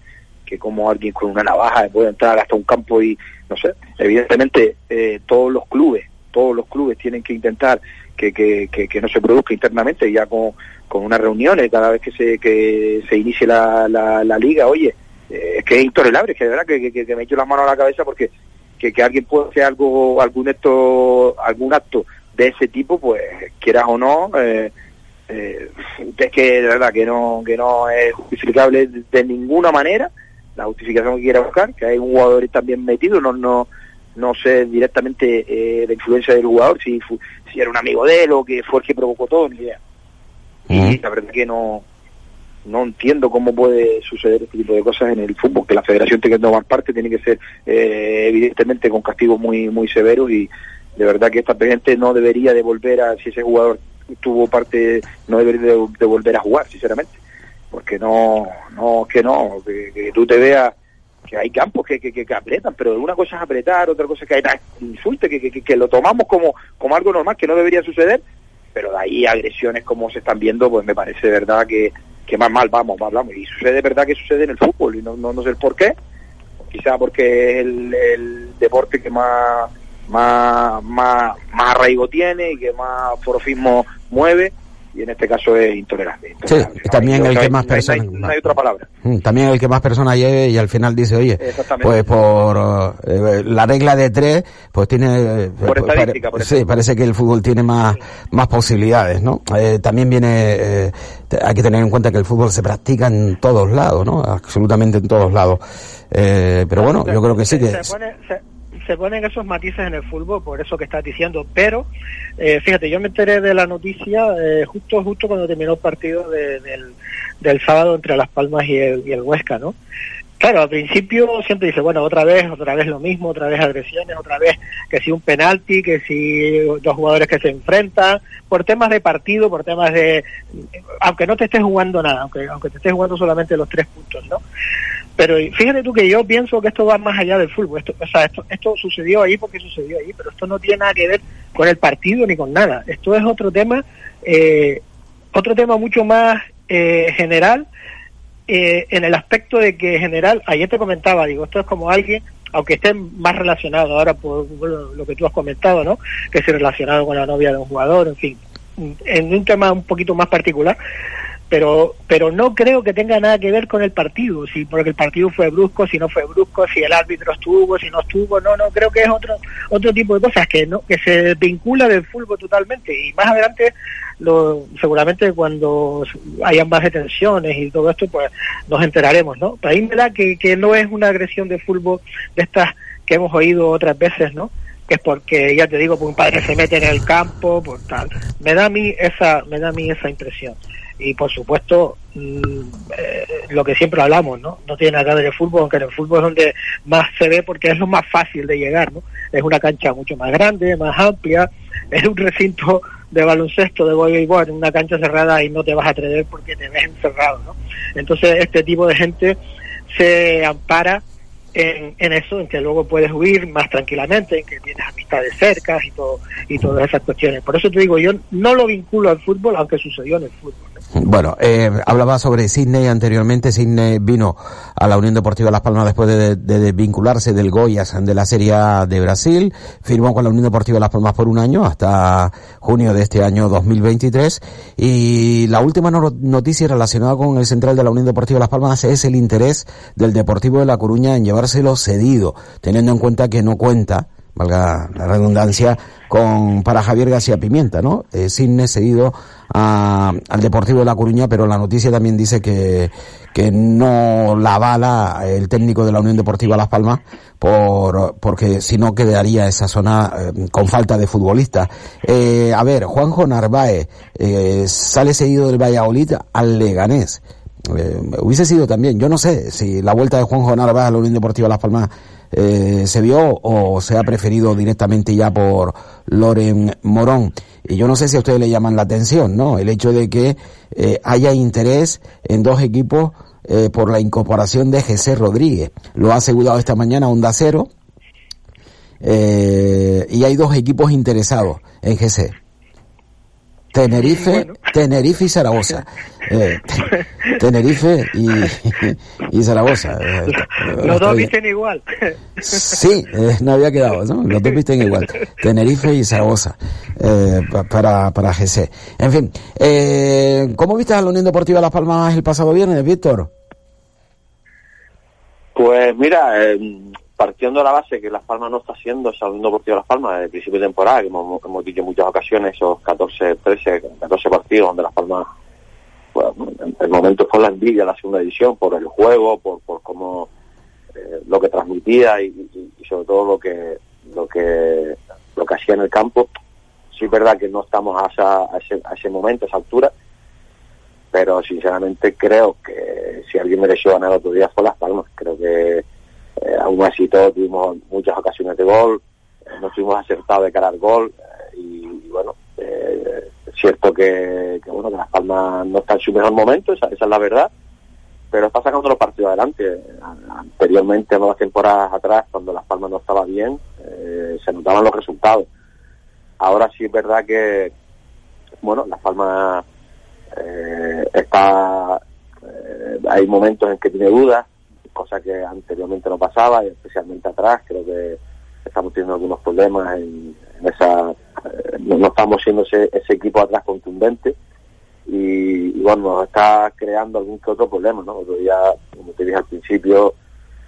que como alguien con una navaja puede entrar hasta un campo y, no sé, evidentemente eh, todos los clubes, todos los clubes tienen que intentar que, que, que, que no se produzca internamente, ya con, con unas reuniones, cada vez que se, que se inicie la, la, la liga, oye, eh, es que es intolerable, es que de verdad que, que, que me echo las manos a la cabeza porque que, que alguien pueda hacer algo, algún acto, algún acto de ese tipo, pues quieras o no, eh, eh, es que de verdad que no, que no es justificable de, de ninguna manera la justificación que quiera buscar, que hay un jugador también metido, no, no, no sé directamente eh, la influencia del jugador, si, fu- si era un amigo de él o que fue el que provocó todo, ni idea. Y la verdad que no, no entiendo cómo puede suceder este tipo de cosas en el fútbol, que la federación tenga que tomar parte, tiene que ser eh, evidentemente con castigos muy muy severos y de verdad que esta gente no debería de volver a, si ese jugador tuvo parte, no debería de, volver a jugar, sinceramente, porque no, no, que no, que, que tú te veas que hay campos que, que, apretan, pero una cosa es apretar, otra cosa es que hay insulte, que, que, que- lo tomamos como, como algo normal, que no debería suceder, pero de ahí agresiones como se están viendo, pues me parece verdad que, que más mal vamos, más vamos. Y sucede de verdad que sucede en el fútbol, y no, no, sé el por qué, quizá porque es el, deporte que más, más, más, más arraigo tiene y que más forofismo mueve, y en este caso es intolerable. Sí, también No el que más no personas... no hay otra palabra. Mm, También el que más personas lleve y al final dice, oye, pues por eh, la regla de tres, pues tiene... eh, Por pues, estadística, por Sí, parece que el fútbol tiene más, más posibilidades, ¿no? Eh, también viene, eh, hay que tener en cuenta que el fútbol se practica en todos lados, ¿no? Absolutamente en todos lados. Eh, pero bueno, yo creo que sí que... se, pone- se- se ponen esos matices en el fútbol por eso que estás diciendo pero eh, fíjate yo me enteré de la noticia eh, justo justo cuando terminó el partido de- del, del sábado entre Las Palmas y el, y el Huesca no Claro, al principio siempre dice, bueno, otra vez, otra vez lo mismo, otra vez agresiones, otra vez que si un penalti, que si dos jugadores que se enfrentan, por temas de partido, por temas de... Aunque no te estés jugando nada, aunque, aunque te estés jugando solamente los tres puntos, ¿no? Pero fíjate tú que yo pienso que esto va más allá del fútbol. Esto, o sea, esto, esto sucedió ahí porque sucedió ahí, pero esto no tiene nada que ver con el partido ni con nada. Esto es otro tema, eh, otro tema mucho más eh, general, eh, en el aspecto de que en general, ayer te comentaba, digo, esto es como alguien, aunque esté más relacionado ahora por, lo que tú has comentado, ¿no? Que es relacionado con la novia de un jugador, en fin, en un tema un poquito más particular, pero pero no creo que tenga nada que ver con el partido, si porque el partido fue brusco, si no fue brusco, si el árbitro estuvo, si no estuvo, no, no, creo que es otro otro tipo de cosas que no que se vincula del fútbol totalmente y más adelante lo, seguramente cuando hayan más detenciones y todo esto, pues nos enteraremos, ¿no? Pero ahí me da que, que no es una agresión de fútbol de estas que hemos oído otras veces, ¿no? que es porque ya te digo, pues un padre se mete en el campo, por tal. Me da a mí esa, me da a mí esa impresión. Y por supuesto, mm, eh, lo que siempre hablamos, ¿no? No tiene nada que fútbol, aunque en el fútbol es donde más se ve porque es lo más fácil de llegar, ¿no? Es una cancha mucho más grande, más amplia, es un recinto de baloncesto, de voleibol, en una cancha cerrada y no te vas a atrever porque te ves encerrado, ¿no? Entonces este tipo de gente se ampara en, en, eso, en que luego puedes huir más tranquilamente, en que tienes amistades cercas y todo y todas esas cuestiones. Por eso te digo, yo no lo vinculo al fútbol, aunque sucedió en el fútbol. Bueno, eh, hablaba sobre Sidney anteriormente. Sidney vino a la Unión Deportiva Las Palmas después de, de, vincularse del Goyas de la Serie A de Brasil. Firmó con la Unión Deportiva Las Palmas por un año hasta junio de este año 2023. Y la última noticia relacionada con el central de la Unión Deportiva Las Palmas es el interés del Deportivo de La Coruña en llevárselo cedido, teniendo en cuenta que no cuenta valga la redundancia, con para Javier García Pimienta, ¿no? Eh, Sidney cedido a, al Deportivo de La Coruña, pero la noticia también dice que, que no la avala el técnico de la Unión Deportiva Las Palmas por, porque si no quedaría esa zona eh, con falta de futbolistas. Eh, a ver, Juanjo Narváez eh, sale seguido del Valladolid al Leganés. Eh, hubiese sido también, yo no sé si la vuelta de Juanjo Narváez a la Unión Deportiva Las Palmas eh, se vio o se ha preferido directamente ya por Loren Morón. Y yo no sé si a ustedes le llaman la atención, ¿no? El hecho de que eh, haya interés en dos equipos eh, por la incorporación de José Rodríguez. Lo ha asegurado esta mañana Onda Cero. Eh, y hay dos equipos interesados en GC. Tenerife, Tenerife y Zaragoza. (laughs) Eh, Tenerife y, y Zaragoza. Eh, Los dos visten igual. Sí, eh, no había quedado, ¿no? Los dos visten igual. Tenerife y Zaragoza eh, para, para GC. En fin, eh, ¿cómo viste a la Unión Deportiva Las Palmas el pasado viernes, Víctor? Pues mira, eh, partiendo de la base que Las Palmas no está haciendo esa Unión Deportiva Las Palmas desde el principio de temporada, que hemos, dicho en muchas ocasiones, esos 14, 13, 14 partidos donde Las Palmas, en el momento fue la envidia la segunda edición por el juego, por, por cómo eh, lo que transmitía y, sobre todo lo que lo que lo que hacía en el campo. Sí es verdad que no estamos a, esa, a, ese, a ese momento, a esa altura, pero sinceramente creo que si alguien mereció ganar otro día fue Las Palmas. Creo que eh, aún así todos tuvimos muchas ocasiones de gol, eh, no estuvimos acertados de cara al gol eh, y, bueno, eh, es cierto que, bueno que Las Palmas no está en su mejor momento, esa, es la verdad, pero está sacando los partidos adelante. Anteriormente, en las temporadas atrás, cuando Las Palmas no estaba bien, se notaban los resultados. Ahora sí es verdad que, bueno, Las Palmas está, hay momentos en que tiene dudas, cosa que anteriormente no pasaba, y especialmente atrás, creo que estamos teniendo algunos problemas en, esa, eh, no, estamos siendo ese, equipo atrás contundente y, y, bueno, nos está creando algún que otro problema, ¿no? Otro día, como te dije al principio,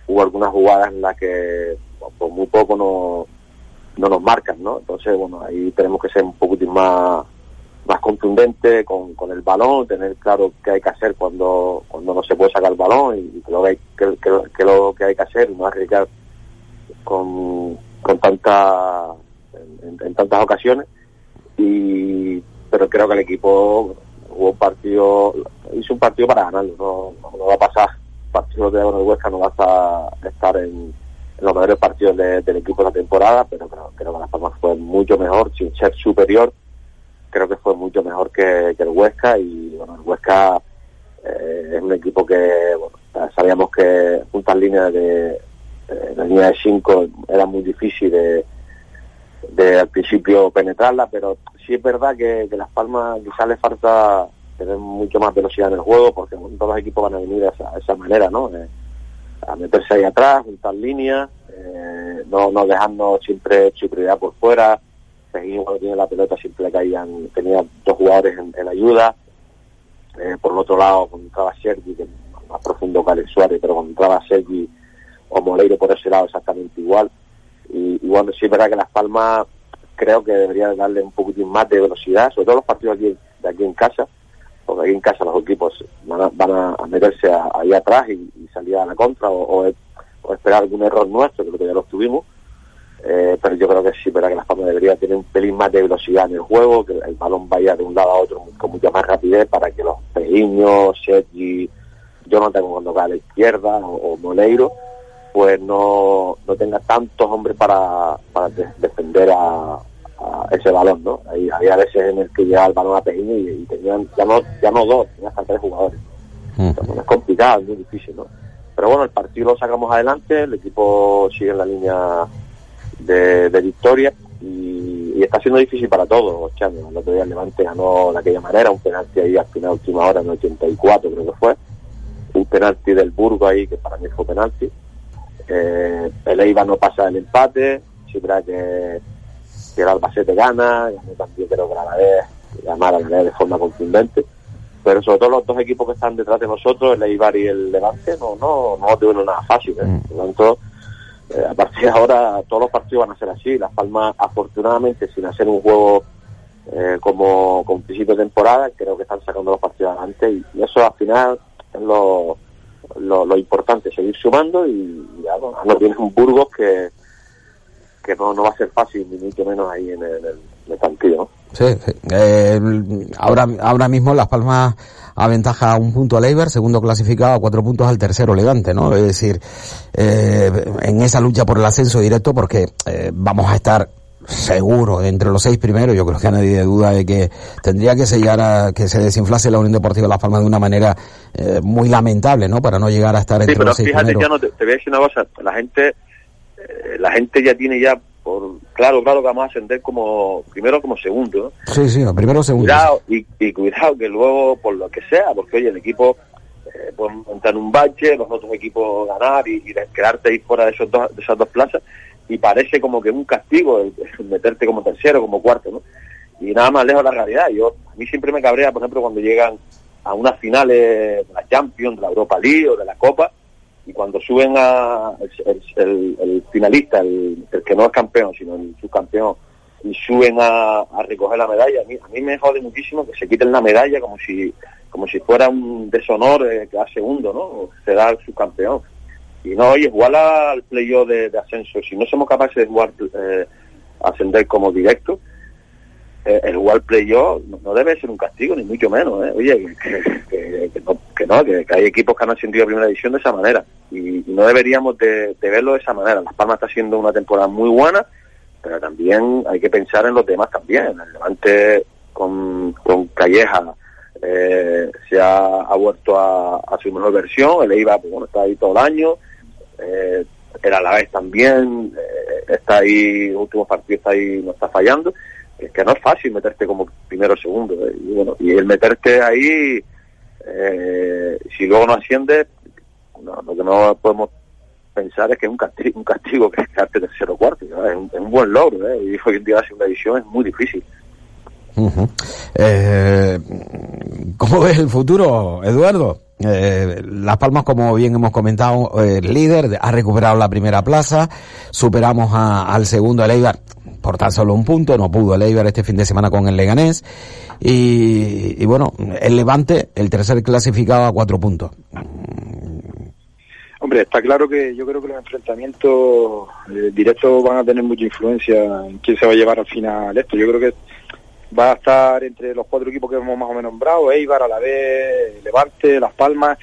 hubo algunas jugadas en las que por muy poco no, no nos marcan, ¿no? Entonces, bueno, ahí tenemos que ser un poquitín más más contundente con, con el balón, tener claro qué hay que hacer cuando, cuando no se puede sacar el balón y que lo que, hay, que, que, que lo que hay que hacer, no arriesgar con, con tanta en, tantas ocasiones. Y pero creo que el equipo jugó un partido hizo un partido para ganarlo no, no va a pasar. Partido de con el Huesca no va a estar en, los mejores partidos de, del equipo de la temporada pero creo, creo que Las Palmas fue mucho mejor sin ser superior creo que fue mucho mejor que, el Huesca y bueno el Huesca eh, es un equipo que sabíamos que juntas líneas de eh, la línea de 5 era muy difícil de, de al principio penetrarla, pero sí es verdad que, Las Palmas quizás le falta tener mucho más velocidad en el juego, porque todos los equipos van a venir a esa manera, ¿no? Eh, a meterse ahí atrás, juntar líneas, eh, no, no dejando siempre su prioridad por fuera, seguir cuando tiene la pelota siempre caían, tenía dos jugadores en, en ayuda, Eh, por el otro lado, cuando entraba Sergi, que más profundo que Alex Suárez, pero cuando entraba Sergi o Moleiro por ese lado exactamente igual. Y, y bueno, sí es que Las Palmas creo que debería darle un poquitín más de velocidad, sobre todo los partidos aquí, de aquí en casa, porque aquí en casa los equipos van a, meterse ahí atrás y, salir a la contra o, esperar algún error nuestro, creo que ya los tuvimos. Eh, pero yo creo que sí, verdad que Las Palmas debería tener un pelín más de velocidad en el juego, que el balón vaya de un lado a otro con mucha más rapidez para que los Pejiños, Sergi, yo no tengo cuando va a la izquierda o, o Moleiro, pues no, no tenga tantos hombres para, para de- defender a, a ese balón, ¿no? Hay, había veces en el que llegaba el balón a Pejiño y, y tenían ya no, ya no dos, tenían hasta tres jugadores. Entonces, es complicado, es muy difícil, ¿no? Pero bueno, el partido lo sacamos adelante, el equipo sigue en la línea de, de victoria y, y está siendo difícil para todos, Chano. El otro día el Levante ganó de aquella manera, un penalti ahí al final, última hora, en el 84 creo que fue. Un penalti del Burgo ahí, que para mí fue penalti. Eh, el Eibar no pasa el empate, verdad que, que el Albacete gana, yo también creo que la Alavés ganar a la Alavés de forma contundente pero sobre todo los dos equipos que están detrás de nosotros, el Eibar y el Levante, no no no tuvieron nada fácil. ¿eh? Por lo tanto, eh, a partir de ahora todos los partidos van a ser así. Las Palmas, afortunadamente, sin hacer un juego eh, como con principio de temporada, creo que están sacando los partidos adelante y, eso al final es lo, importante, seguir sumando y, ya, bueno, no tienes un Burgos que que no, no va a ser fácil, ni mucho menos ahí en el, en. ¿no? Sí, sí. Eh, ahora, ahora mismo Las Palmas aventaja un punto al Eibar, segundo clasificado, a cuatro puntos al tercero Levante, ¿no? Es decir, eh, en esa lucha por el ascenso directo, porque eh, vamos a estar seguro entre los seis primeros, yo creo que nadie duda de que tendría que sellar a que se desinflase la Unión Deportiva Las Palmas de una manera eh, muy lamentable, ¿no? Para no llegar a estar Sí, entre pero los seis fíjate, primeros. ya no te, te voy a decir una cosa, la gente, eh, la gente ya tiene ya, por claro, claro que vamos a ascender como, primero como segundo, ¿no? Sí, sí, primero segundo. Cuidado, y, y cuidado que luego, por lo que sea, porque oye, el equipo eh, puede entrar en un bache, los otros equipos ganar y, quedarte ahí fuera de, esos dos, de esas dos plazas, y parece como que un castigo el- el meterte como tercero, como cuarto, ¿no? Y nada más lejos de la realidad. Yo, a mí siempre me cabrea, por ejemplo, cuando llegan a unas finales de la Champions, de la Europa League o de la Copa, y cuando suben a el, el- el finalista, el, el que no es campeón, sino el subcampeón, y suben a, a recoger la medalla, a mí, a mí me jode muchísimo que se quiten la medalla como si como si fuera un deshonor eh, que da segundo, ¿no? O Se da al subcampeón. Y no, oye, igual al playoff de, ascenso, si no somos capaces de jugar, eh, ascender como directo, eh, el jugar playoff no, debe ser un castigo, ni mucho menos, ¿eh? Oye, que- que no, que, no, que- hay equipos que han ascendido a primera división de esa manera. Y, no deberíamos de, verlo de esa manera. Las Palmas está haciendo una temporada muy buena, pero también hay que pensar en los demás también. El Levante con, Calleja eh, se ha, vuelto a, su mejor versión, el Eibar pues, bueno, está ahí todo el año, eh, el Alavés también eh, está ahí, últimos partidos está ahí, no está fallando, es que no es fácil meterte como primero o segundo, eh, y bueno, y el meterte ahí, eh, si luego no asciendes, no, lo que no podemos pensar es que es un castigo, un castigo que es quedarte tercero o cuarto, es, un, buen logro, ¿eh? y hoy en día la segunda división es muy difícil. Eh, ¿Cómo ves el futuro, Eduardo? Eh, Las Palmas, como bien hemos comentado, eh, líder, ha recuperado la primera plaza, superamos al segundo, el Eibar, por tan solo un punto, no pudo el Eibar este fin de semana con el Leganés, y, y bueno, el Levante, el tercer clasificado a cuatro puntos. Hombre, está claro que yo creo que los enfrentamientos eh, directos van a tener mucha influencia en quién se va a llevar al final esto. Yo creo que va a estar entre los cuatro equipos que hemos más o menos nombrado, Eibar, Alavés, Levante, Las Palmas.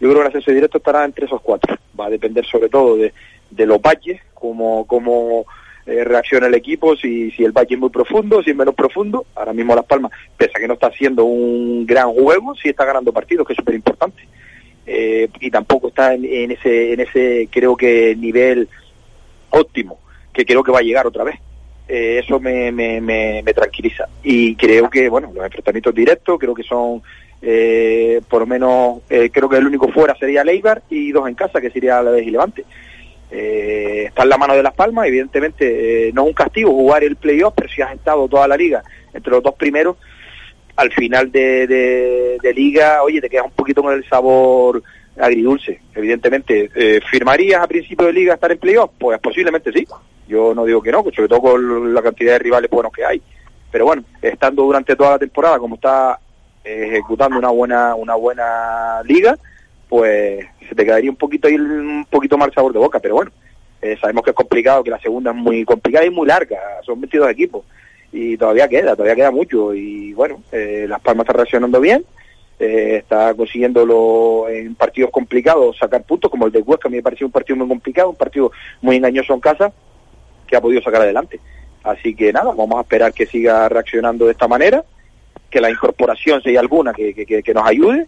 Yo creo que el ascenso directo estará entre esos cuatro. Va a depender sobre todo de, de los valles, cómo, cómo eh, reacciona el equipo, si, si el valle es muy profundo, si es menos profundo. Ahora mismo Las Palmas, pese a que no está haciendo un gran juego, sí está ganando partidos, que es súper importante. Eh, y tampoco está en, ese, en ese, creo que, nivel óptimo, que creo que va a llegar otra vez. Eh, eso me, me, me, me tranquiliza. Y creo que, bueno, los enfrentamientos directos, creo que son, eh, por lo menos, eh, creo que el único fuera sería Leibar y dos en casa, que sería la vez y Levante. Eh, está en la mano de Las Palmas, evidentemente, eh, no es un castigo jugar el playoff, pero si has estado toda la liga entre los dos primeros, al final de, de, liga, oye, te quedas un poquito con el sabor agridulce, evidentemente. Eh, ¿Firmarías a principio de liga estar en playoff? Pues posiblemente sí. Yo no digo que no, sobre todo con la cantidad de rivales buenos que hay. Pero bueno, estando durante toda la temporada, como está eh, ejecutando una buena una buena liga, pues se te quedaría un poquito ahí un poquito mal sabor de boca. Pero bueno, eh, sabemos que es complicado, que la segunda es muy complicada y muy larga. Son 22 equipos y todavía queda, todavía queda mucho. Y bueno, eh, Las Palmas está reaccionando bien eh, está consiguiéndolo en partidos complicados sacar puntos, como el de Huesca, me pareció un partido muy complicado, un partido muy engañoso en casa, que ha podido sacar adelante. Así que nada, vamos a esperar que siga reaccionando de esta manera, que la incorporación, si hay alguna, que, que, que nos ayude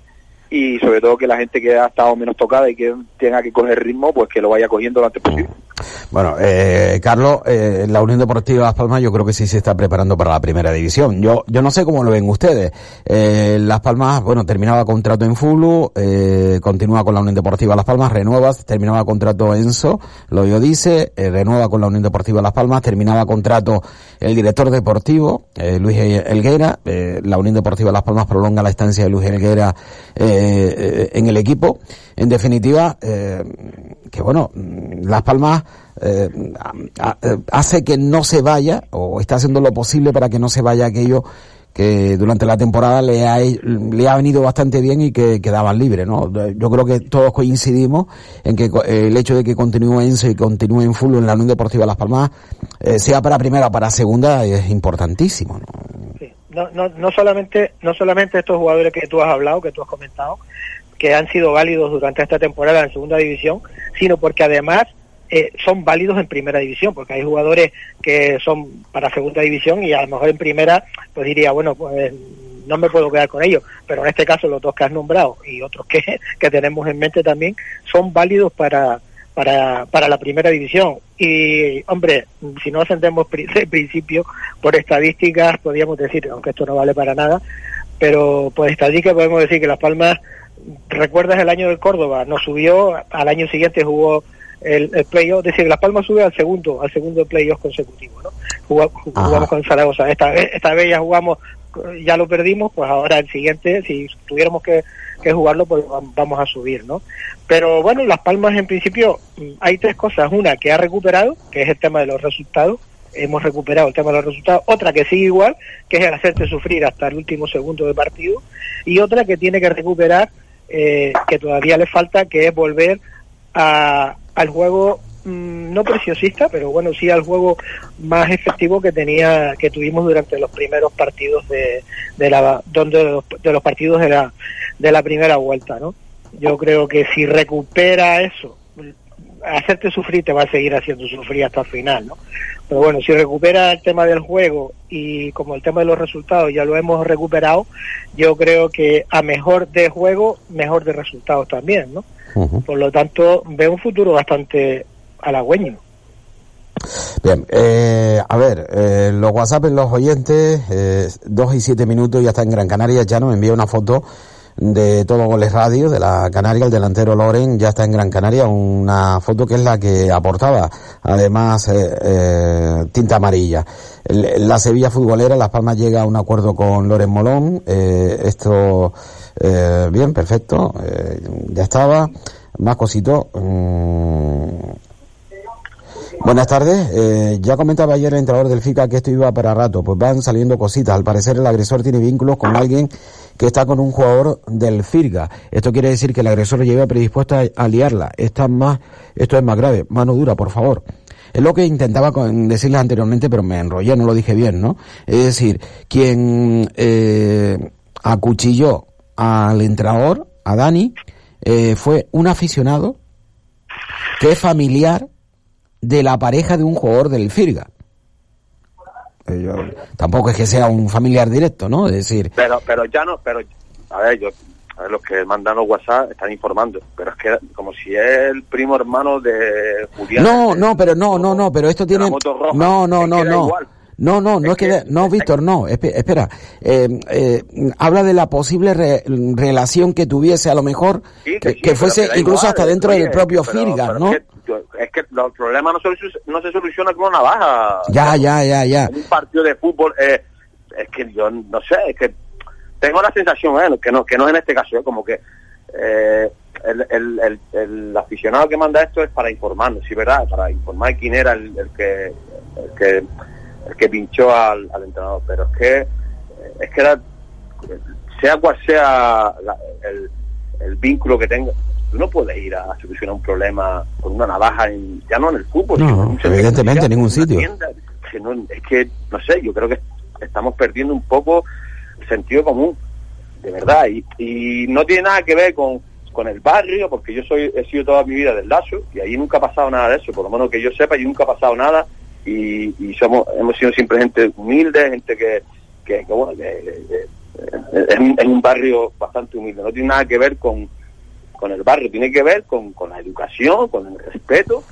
y sobre todo que la gente que ha estado menos tocada y que tenga que coger ritmo, pues que lo vaya cogiendo lo antes posible. Bueno, eh, Carlos, eh, la Unión Deportiva Las Palmas yo creo que sí se está preparando para la primera división. Yo, yo no sé cómo lo ven ustedes. Eh, Las Palmas, bueno, terminaba contrato en Fulu, eh, continúa con la Unión Deportiva Las Palmas, renueva, terminaba contrato Enzo, lo yo dice, eh, renueva con la Unión Deportiva Las Palmas, terminaba contrato el director deportivo, Luis Elguera, eh, la Unión Deportiva Las Palmas prolonga la estancia de Luis Elguera eh, en el equipo. En definitiva, eh, que bueno, Las Palmas eh, hace que no se vaya o está haciendo lo posible para que no se vaya aquello que durante la temporada le ha, le ha venido bastante bien y que quedaban libres, ¿no? Yo creo que todos coincidimos en que el hecho de que continúe Enzo y continúe en full en la Unión Deportiva Las Palmas, eh, sea para primera o para segunda, es importantísimo. Sí. No, no, no solamente no solamente estos jugadores que tú has hablado, que tú has comentado, que han sido válidos durante esta temporada en segunda división, sino porque además eh, son válidos en primera división, porque hay jugadores que son para segunda división y a lo mejor en primera, pues diría, bueno, pues no me puedo quedar con ellos, pero en este caso los dos que has nombrado y otros que, (laughs) que tenemos en mente también son válidos para, para, para la primera división. Y, hombre, si no ascendemos (laughs) de principio, por estadísticas, podríamos decir, aunque esto no vale para nada, pero por estadísticas podemos decir que Las Palmas, recuerdas el año del Córdoba, no subió, al año siguiente jugó el, el playoff, es decir, Las Palmas sube al segundo, al segundo playoff consecutivo, ¿no? Jugamos, jugamos con Zaragoza, esta vez, esta vez ya jugamos, ya lo perdimos, pues ahora el siguiente, si tuviéramos que, que jugarlo, pues vamos a subir, ¿no? Pero bueno, Las Palmas en principio hay tres cosas, una que ha recuperado, que es el tema de los resultados, hemos recuperado el tema de los resultados, otra que sigue igual, que es el hacerte sufrir hasta el último segundo de partido, y otra que tiene que recuperar, eh, que todavía le falta, que es volver a, al juego mmm, no preciosista, pero bueno, sí al juego más efectivo que tenía, que tuvimos durante los primeros partidos de, de la, donde de los, de los partidos de la, de la primera vuelta, ¿no? Yo creo que si recupera eso, hacerte sufrir te va a seguir haciendo sufrir hasta el final, ¿no? Pero bueno, si recupera el tema del juego y como el tema de los resultados ya lo hemos recuperado, yo creo que a mejor de juego, mejor de resultados también, ¿no? Uh -huh. Por lo tanto, veo un futuro bastante halagüeño. Bien, eh, a ver, eh, los WhatsApp en los oyentes, eh, dos y siete minutos, ya está en Gran Canaria, ya nos envía una foto de Todo Goles Radio, de la Canaria, el delantero Loren ya está en Gran Canaria, una foto que es la que aportaba, además, eh, eh, tinta amarilla. La Sevilla futbolera, Las Palmas llega a un acuerdo con Loren Molón, eh, esto, eh, bien, perfecto, eh, ya estaba, más cosito, mmm, Buenas tardes. Eh, ya comentaba ayer el entrenador del FICA que esto iba para rato. Pues van saliendo cositas. Al parecer el agresor tiene vínculos con alguien que está con un jugador del FIRGA. Esto quiere decir que el agresor lleva predispuesto a, liarla. Esto es más, esto es más grave. Mano dura, por favor. Es lo que intentaba decirles anteriormente, pero me enrollé, no lo dije bien, ¿no? Es decir, quien eh, acuchilló al entrenador, a Dani, eh, fue un aficionado que es familiar de la pareja de un jugador del Firga. Eh, yo, tampoco es que sea un familiar directo, ¿no? Es decir... Pero, pero ya no, pero, a ver, yo, a ver, los que mandan los WhatsApp están informando, pero es que como si es el primo hermano de Julián. No, no, pero no, no, no, pero esto tiene... No, no, no, no. Igual. No, no, no es, que, no, Víctor, no, espera, eh, eh, habla de la posible re, relación que tuviese a lo mejor, sí, que, sí, que, fuese que incluso igual, hasta dentro oye, del propio pero, Firga, pero ¿no? Es que, es que el problema no se, no se soluciona con una navaja. Ya, ya, ya, ya. En un partido de fútbol, eh, es que yo no sé, es que tengo la sensación, eh, que no, que no es en este caso, eh, como que eh, el, el, el, el aficionado que manda esto es para informarnos, sí, ¿verdad? Para informar quién era el, el que, el que pinchó al, al entrenador, pero es que es que era, sea cual sea la- el, el vínculo que tenga, tú no puedes ir a solucionar un problema con una navaja, en, ya no en el fútbol, No, evidentemente, en ningún sitio. tienda, es que, no sé, yo creo que estamos perdiendo un poco el sentido común, de verdad, y, y no tiene nada que ver con, con el barrio, porque yo soy he sido toda mi vida del Lazo, y ahí nunca ha pasado nada de eso, por lo menos que yo sepa, y nunca ha pasado nada, y, somos hemos sido siempre gente humilde, gente que, que, bueno, que, que- es, un- un barrio bastante humilde, no tiene nada que ver con, con el barrio, tiene que ver con, con la educación, con el respeto,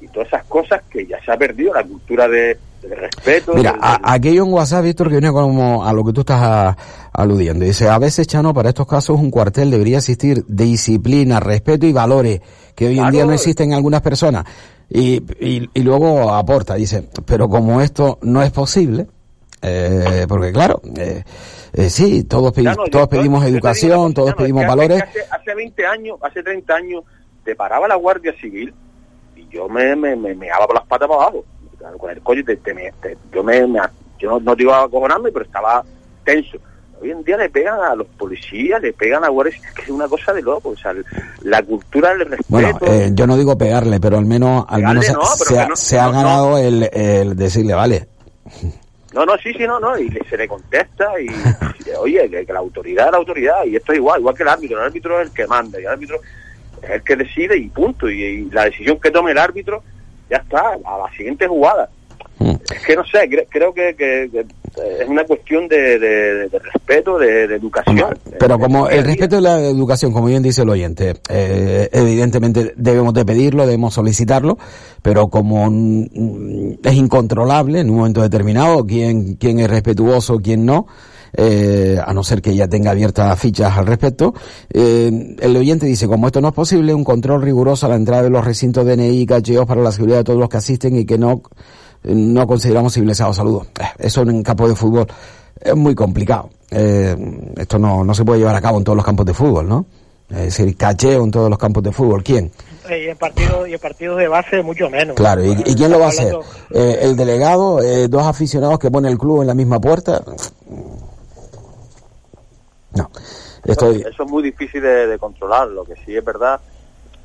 y todas esas cosas que ya se ha perdido, la cultura de, respeto. Mira, del- a- aquí hay un WhatsApp, Víctor, que viene como a lo que tú estás a- aludiendo. Dice, a veces, Chano, para estos casos un cuartel debería existir disciplina, respeto y valores que hoy en día no existen en algunas personas. Y, y, y luego aporta, dice, pero como esto no es posible, eh, porque claro, eh, eh, sí, todos, pedi- no, todos yo- pedimos educación, cosa, todos es pedimos que valores. hace, hace, hace 20 años, hace 30 años, te paraba la Guardia Civil y yo me, me, me, me por las patas para abajo. Con el coche, te, te, yo, me, me- yo no, no te iba a acojonarme, pero estaba tenso. Hoy en día le pegan a los policías, le pegan a guardias, es que es una cosa de loco. O sea, la cultura del respeto. Bueno, eh, yo no digo pegarle, pero al menos, al menos se- no, se, ha- no- se ha no- no. ganado el, el decirle, vale, No, no, sí, sí, no, no, y le- se le contesta y, (laughs) y, oye, que, que la autoridad es la autoridad y esto es igual, igual que el árbitro, el árbitro es el que manda y el árbitro es el que decide y punto, y, y la decisión que tome el árbitro ya está, a la siguiente jugada. Es que no sé, cre- creo que, que- que, eh, es una cuestión de, de- de respeto, de, de educación. Pero como el respeto de la educación, como bien dice el oyente, eh, evidentemente debemos de pedirlo, debemos solicitarlo, pero como mm, es incontrolable en un momento determinado quién, quién es respetuoso, quién no, eh, a no ser que ya tenga abiertas fichas al respecto, eh, el oyente dice, como esto no es posible, un control riguroso a la entrada de los recintos DNI y cacheos para la seguridad de todos los que asisten y que no, no consideramos civilizados. Saludos. Eh, Eso en un campo de fútbol es muy complicado. Eh, esto no, no se puede llevar a cabo en todos los campos de fútbol, ¿no? Es decir, cacheo en todos los campos de fútbol. ¿Quién? Y en partidos y en partidos de base mucho menos. Claro, ¿y, y quién lo va a hacer? Eh, ¿El delegado? Eh, ¿Dos aficionados que pone el club en la misma puerta? Estoy... Eso es muy difícil de, de controlar, lo que sí es verdad.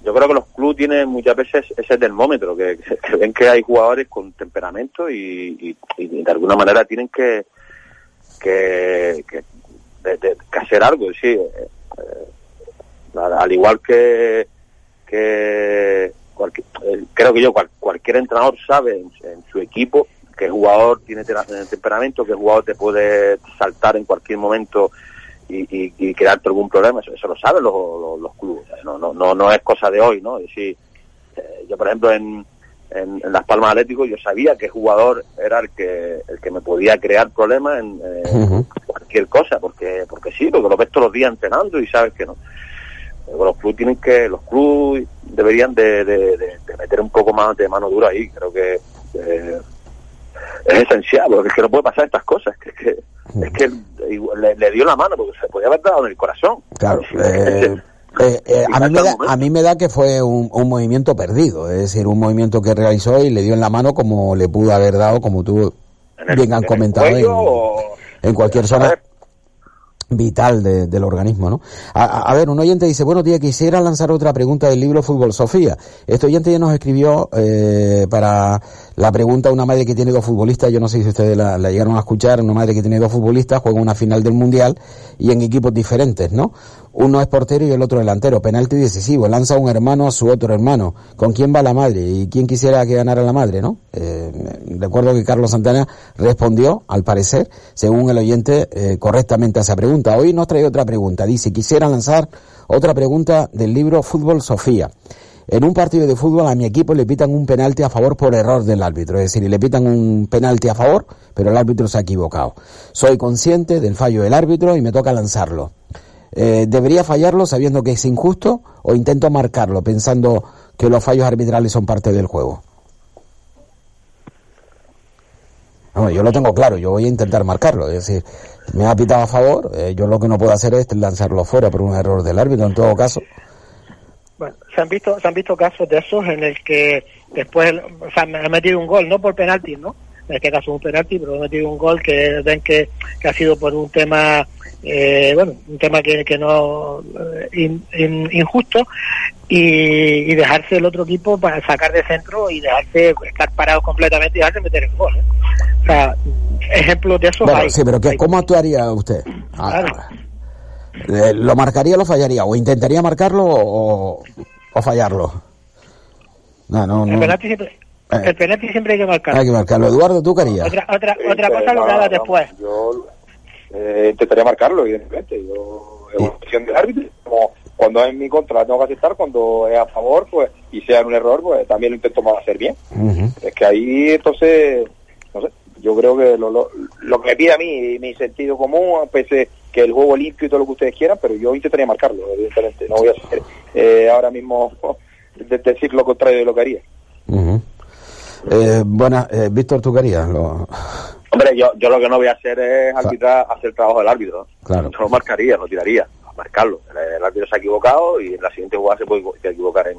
Yo creo que los clubes tienen muchas veces ese termómetro, que, que ven que hay jugadores con temperamento y, y- y de alguna manera tienen que, que, que, de- de- que hacer algo. Sí, eh, eh, al al igual que, que cualquier- eh, creo que yo, cual- cualquier entrenador sabe en, en su equipo que jugador tiene temperamento, que jugador te puede saltar en cualquier momento y, y, y crearte algún problema, eso, eso lo saben los, los, los clubes, no, no, no, no es cosa de hoy, ¿no? Es decir, eh, yo por ejemplo en, en, en Las Palmas Atlético yo sabía que jugador era el que el que me podía crear problemas en eh, cualquier cosa, porque porque sí, porque lo ves todos los días entrenando y sabes que no. Pero los clubes tienen que, los clubes deberían de, de, de- de meter un poco más de mano dura ahí, creo que eh, es esencial, porque es que no puede pasar estas cosas, que que, es que le, le dio la mano porque se podía haber dado en el corazón. Claro, (laughs) eh, eh, eh, a, mí me da, a mí me da que fue un, un movimiento perdido, es decir, un movimiento que realizó y le dio en la mano como le pudo haber dado, como tú bien han comentado, en, cuello o- en cualquier zona vital de- del organismo, ¿no? A, ver, un oyente dice, buenos días, quisiera lanzar otra pregunta del libro Fútbol Sofía. Este oyente ya nos escribió eh, para la pregunta una madre que tiene dos futbolistas, yo no sé si ustedes la, la llegaron a escuchar, una madre que tiene dos futbolistas, juega una final del Mundial y en equipos diferentes, ¿no? Uno es portero y el otro delantero, penalti decisivo, lanza un hermano a su otro hermano. ¿Con quién va la madre? ¿Y quién quisiera que ganara la madre, no? Eh, recuerdo que Carlos Santana respondió, al parecer, según el oyente, eh, correctamente a esa pregunta. Hoy nos trae otra pregunta. Dice, quisiera lanzar otra pregunta del libro Fútbol Sofía. En un partido de fútbol a mi equipo le pitan un penalti a favor por error del árbitro, es decir, le pitan un penalti a favor, pero el árbitro se ha equivocado. Soy consciente del fallo del árbitro y me toca lanzarlo. Eh, ¿Debería fallarlo sabiendo que es injusto o intento marcarlo pensando que los fallos arbitrales son parte del juego? Yo lo tengo claro, yo voy a intentar marcarlo, es decir, me ha pitado a favor, eh, yo lo que no puedo hacer es lanzarlo fuera por un error del árbitro en todo caso. Bueno, se han visto se han visto casos de esos en el que después o sea, me ha metido un gol, no por penalti, ¿no? En este caso un penalti, pero ha metido un gol que ven que, que ha sido por un tema eh, bueno, un tema que, que no eh, in- in- injusto y, y dejarse el otro equipo para sacar de centro y dejarse estar parado completamente y dejarse meter el gol. ¿eh? O sea, ejemplos de esos Bueno, hay. sí, pero ¿qué, Hay. ¿cómo actuaría usted? Ah, Claro. Eh, ¿Lo marcaría o lo fallaría? ¿O intentaría marcarlo o, o fallarlo? No, no, El penalti siempre, Eh. el penalti siempre hay que marcarlo. Hay que marcarlo. Eduardo, ¿tú querías? Otra, otra, Sí, otra pero cosa lo después. Yo eh, intentaría marcarlo, evidentemente. Yo, es una decisión del árbitro. Como cuando es en mi contra la tengo que aceptar, cuando es a favor, pues, y sea un error, pues también lo intento hacer bien. Es que ahí, entonces, no sé, yo creo que lo, lo, lo que me pide a mí, mi sentido común, pese que el juego limpio y todo lo que ustedes quieran, pero yo intentaría marcarlo, evidentemente. No voy a hacer eh, ahora mismo (laughs) de- decir lo contrario de lo que haría. Eh, bueno, eh, Víctor, ¿tú querías? Lo... Hombre, yo, yo lo que no voy a hacer es arbitrar, hacer el trabajo del árbitro. Claro. Yo lo marcaría, lo tiraría, a marcarlo. El, el árbitro se ha equivocado y en la siguiente jugada se puede equivocar en,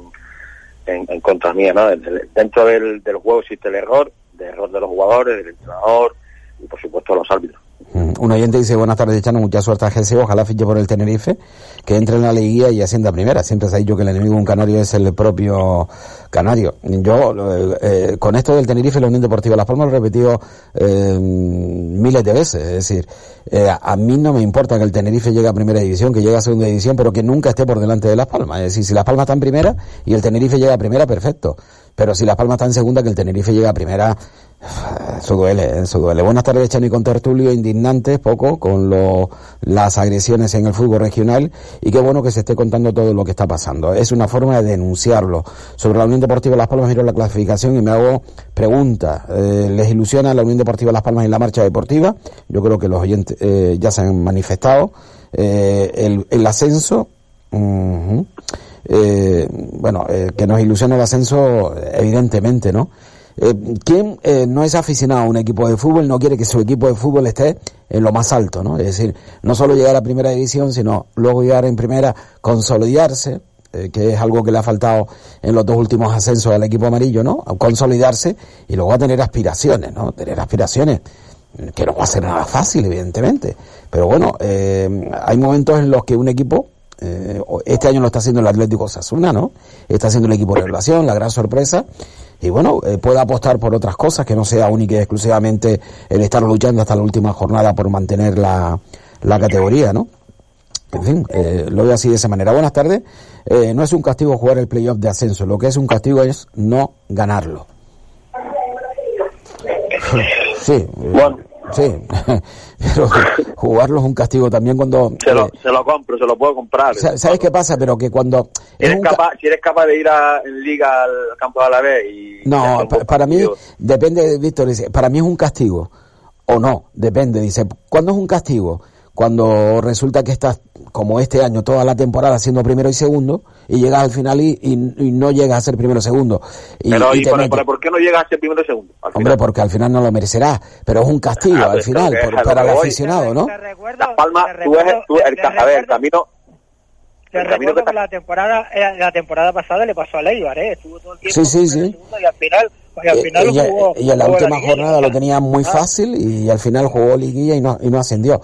en, en contra mía, ¿no? El- el- dentro del, del juego existe el error, el error de los jugadores, del entrenador y por supuesto de los árbitros. Mm, Un oyente dice, buenas tardes, Chano, mucha suerte a GC, ojalá fiche por el Tenerife, que entre en la liguilla y ascienda primera. Siempre se ha dicho que el enemigo de un canario es el propio canario. Yo, eh, con esto del Tenerife, la Unión Deportiva Las Palmas lo he repetido eh, miles de veces. Es decir, eh, a mí no me importa que el Tenerife llegue a primera división, que llegue a segunda división, pero que nunca esté por delante de Las Palmas. Es decir, si Las Palmas está en primera y el Tenerife llega a primera, perfecto. Pero si Las Palmas está en segunda, que el Tenerife llegue a primera, (sighs) eso duele, ¿eh? eso duele. Buenas tardes, Chani con Tertulio, indignantes poco con lo, las agresiones en el fútbol regional y qué bueno que se esté contando todo lo que está pasando. Es una forma de denunciarlo. Sobre la Unión Deportiva Las Palmas miro la clasificación y me hago preguntas. Eh, ¿Les ilusiona la Unión Deportiva Las Palmas en la marcha deportiva? Yo creo que los oyentes eh, ya se han manifestado. Eh, el, ascenso. Eh, bueno, eh, que nos ilusiona el ascenso, evidentemente, ¿no? Eh, ¿Quién eh, no es aficionado a un equipo de fútbol no quiere que su equipo de fútbol esté en lo más alto, ¿no? Es decir, no solo llegar a primera división, sino luego llegar en primera, consolidarse, eh, que es algo que le ha faltado en los dos últimos ascensos al equipo amarillo, ¿no? Consolidarse y luego a tener aspiraciones, ¿no? Tener aspiraciones que no va a ser nada fácil, evidentemente. Pero bueno, hay momentos en los que un equipo, eh, este año lo está haciendo el Atlético Sasuna, ¿no? Está haciendo el equipo de revelación, la gran sorpresa. Y bueno, eh, apostar por otras cosas que no sea única y exclusivamente el estar luchando hasta la última jornada por mantener la, la categoría, ¿no? En fin, eh, lo veo así de esa manera. Buenas tardes. Eh, no es un castigo jugar el playoff de ascenso, lo que es un castigo es no ganarlo. Sí. Sí, (laughs) pero jugarlo es un castigo también cuando... Se lo, eh, se lo compro, se lo puedo comprar. sa- ¿Sabes qué pasa? Pero que cuando... Si es eres, capaz, si eres capaz de ir a, en liga al campo de Alavés y... y No, hacer un pa- buen para mí depende, Víctor dice, para mí es un castigo o no, depende, dice, ¿cuándo es un castigo? Cuando resulta que estás, como este año, toda la temporada siendo primero y segundo, y llegas al final y, y- y no llegas a ser primero o segundo. Y, Pero, y ¿y por, qué no llegas a ser primero y segundo? Al Hombre, final? porque al final no lo merecerás, pero es un castigo Ah, al final, por- para el voy. aficionado, ¿no? Te recuerdo, Las Palmas, te tú, eres, tú el, te ca- a ver, el camino... Te el camino que que la temporada, eh, la temporada pasada le pasó a Leibar, ¿eh? Estuvo todo el tiempo Sí, sí, sí. segundo y al final, y al Eh, final ella- jugó, ella en la última jornada lo tenía muy fácil y al final jugó liguilla y no, y no ascendió.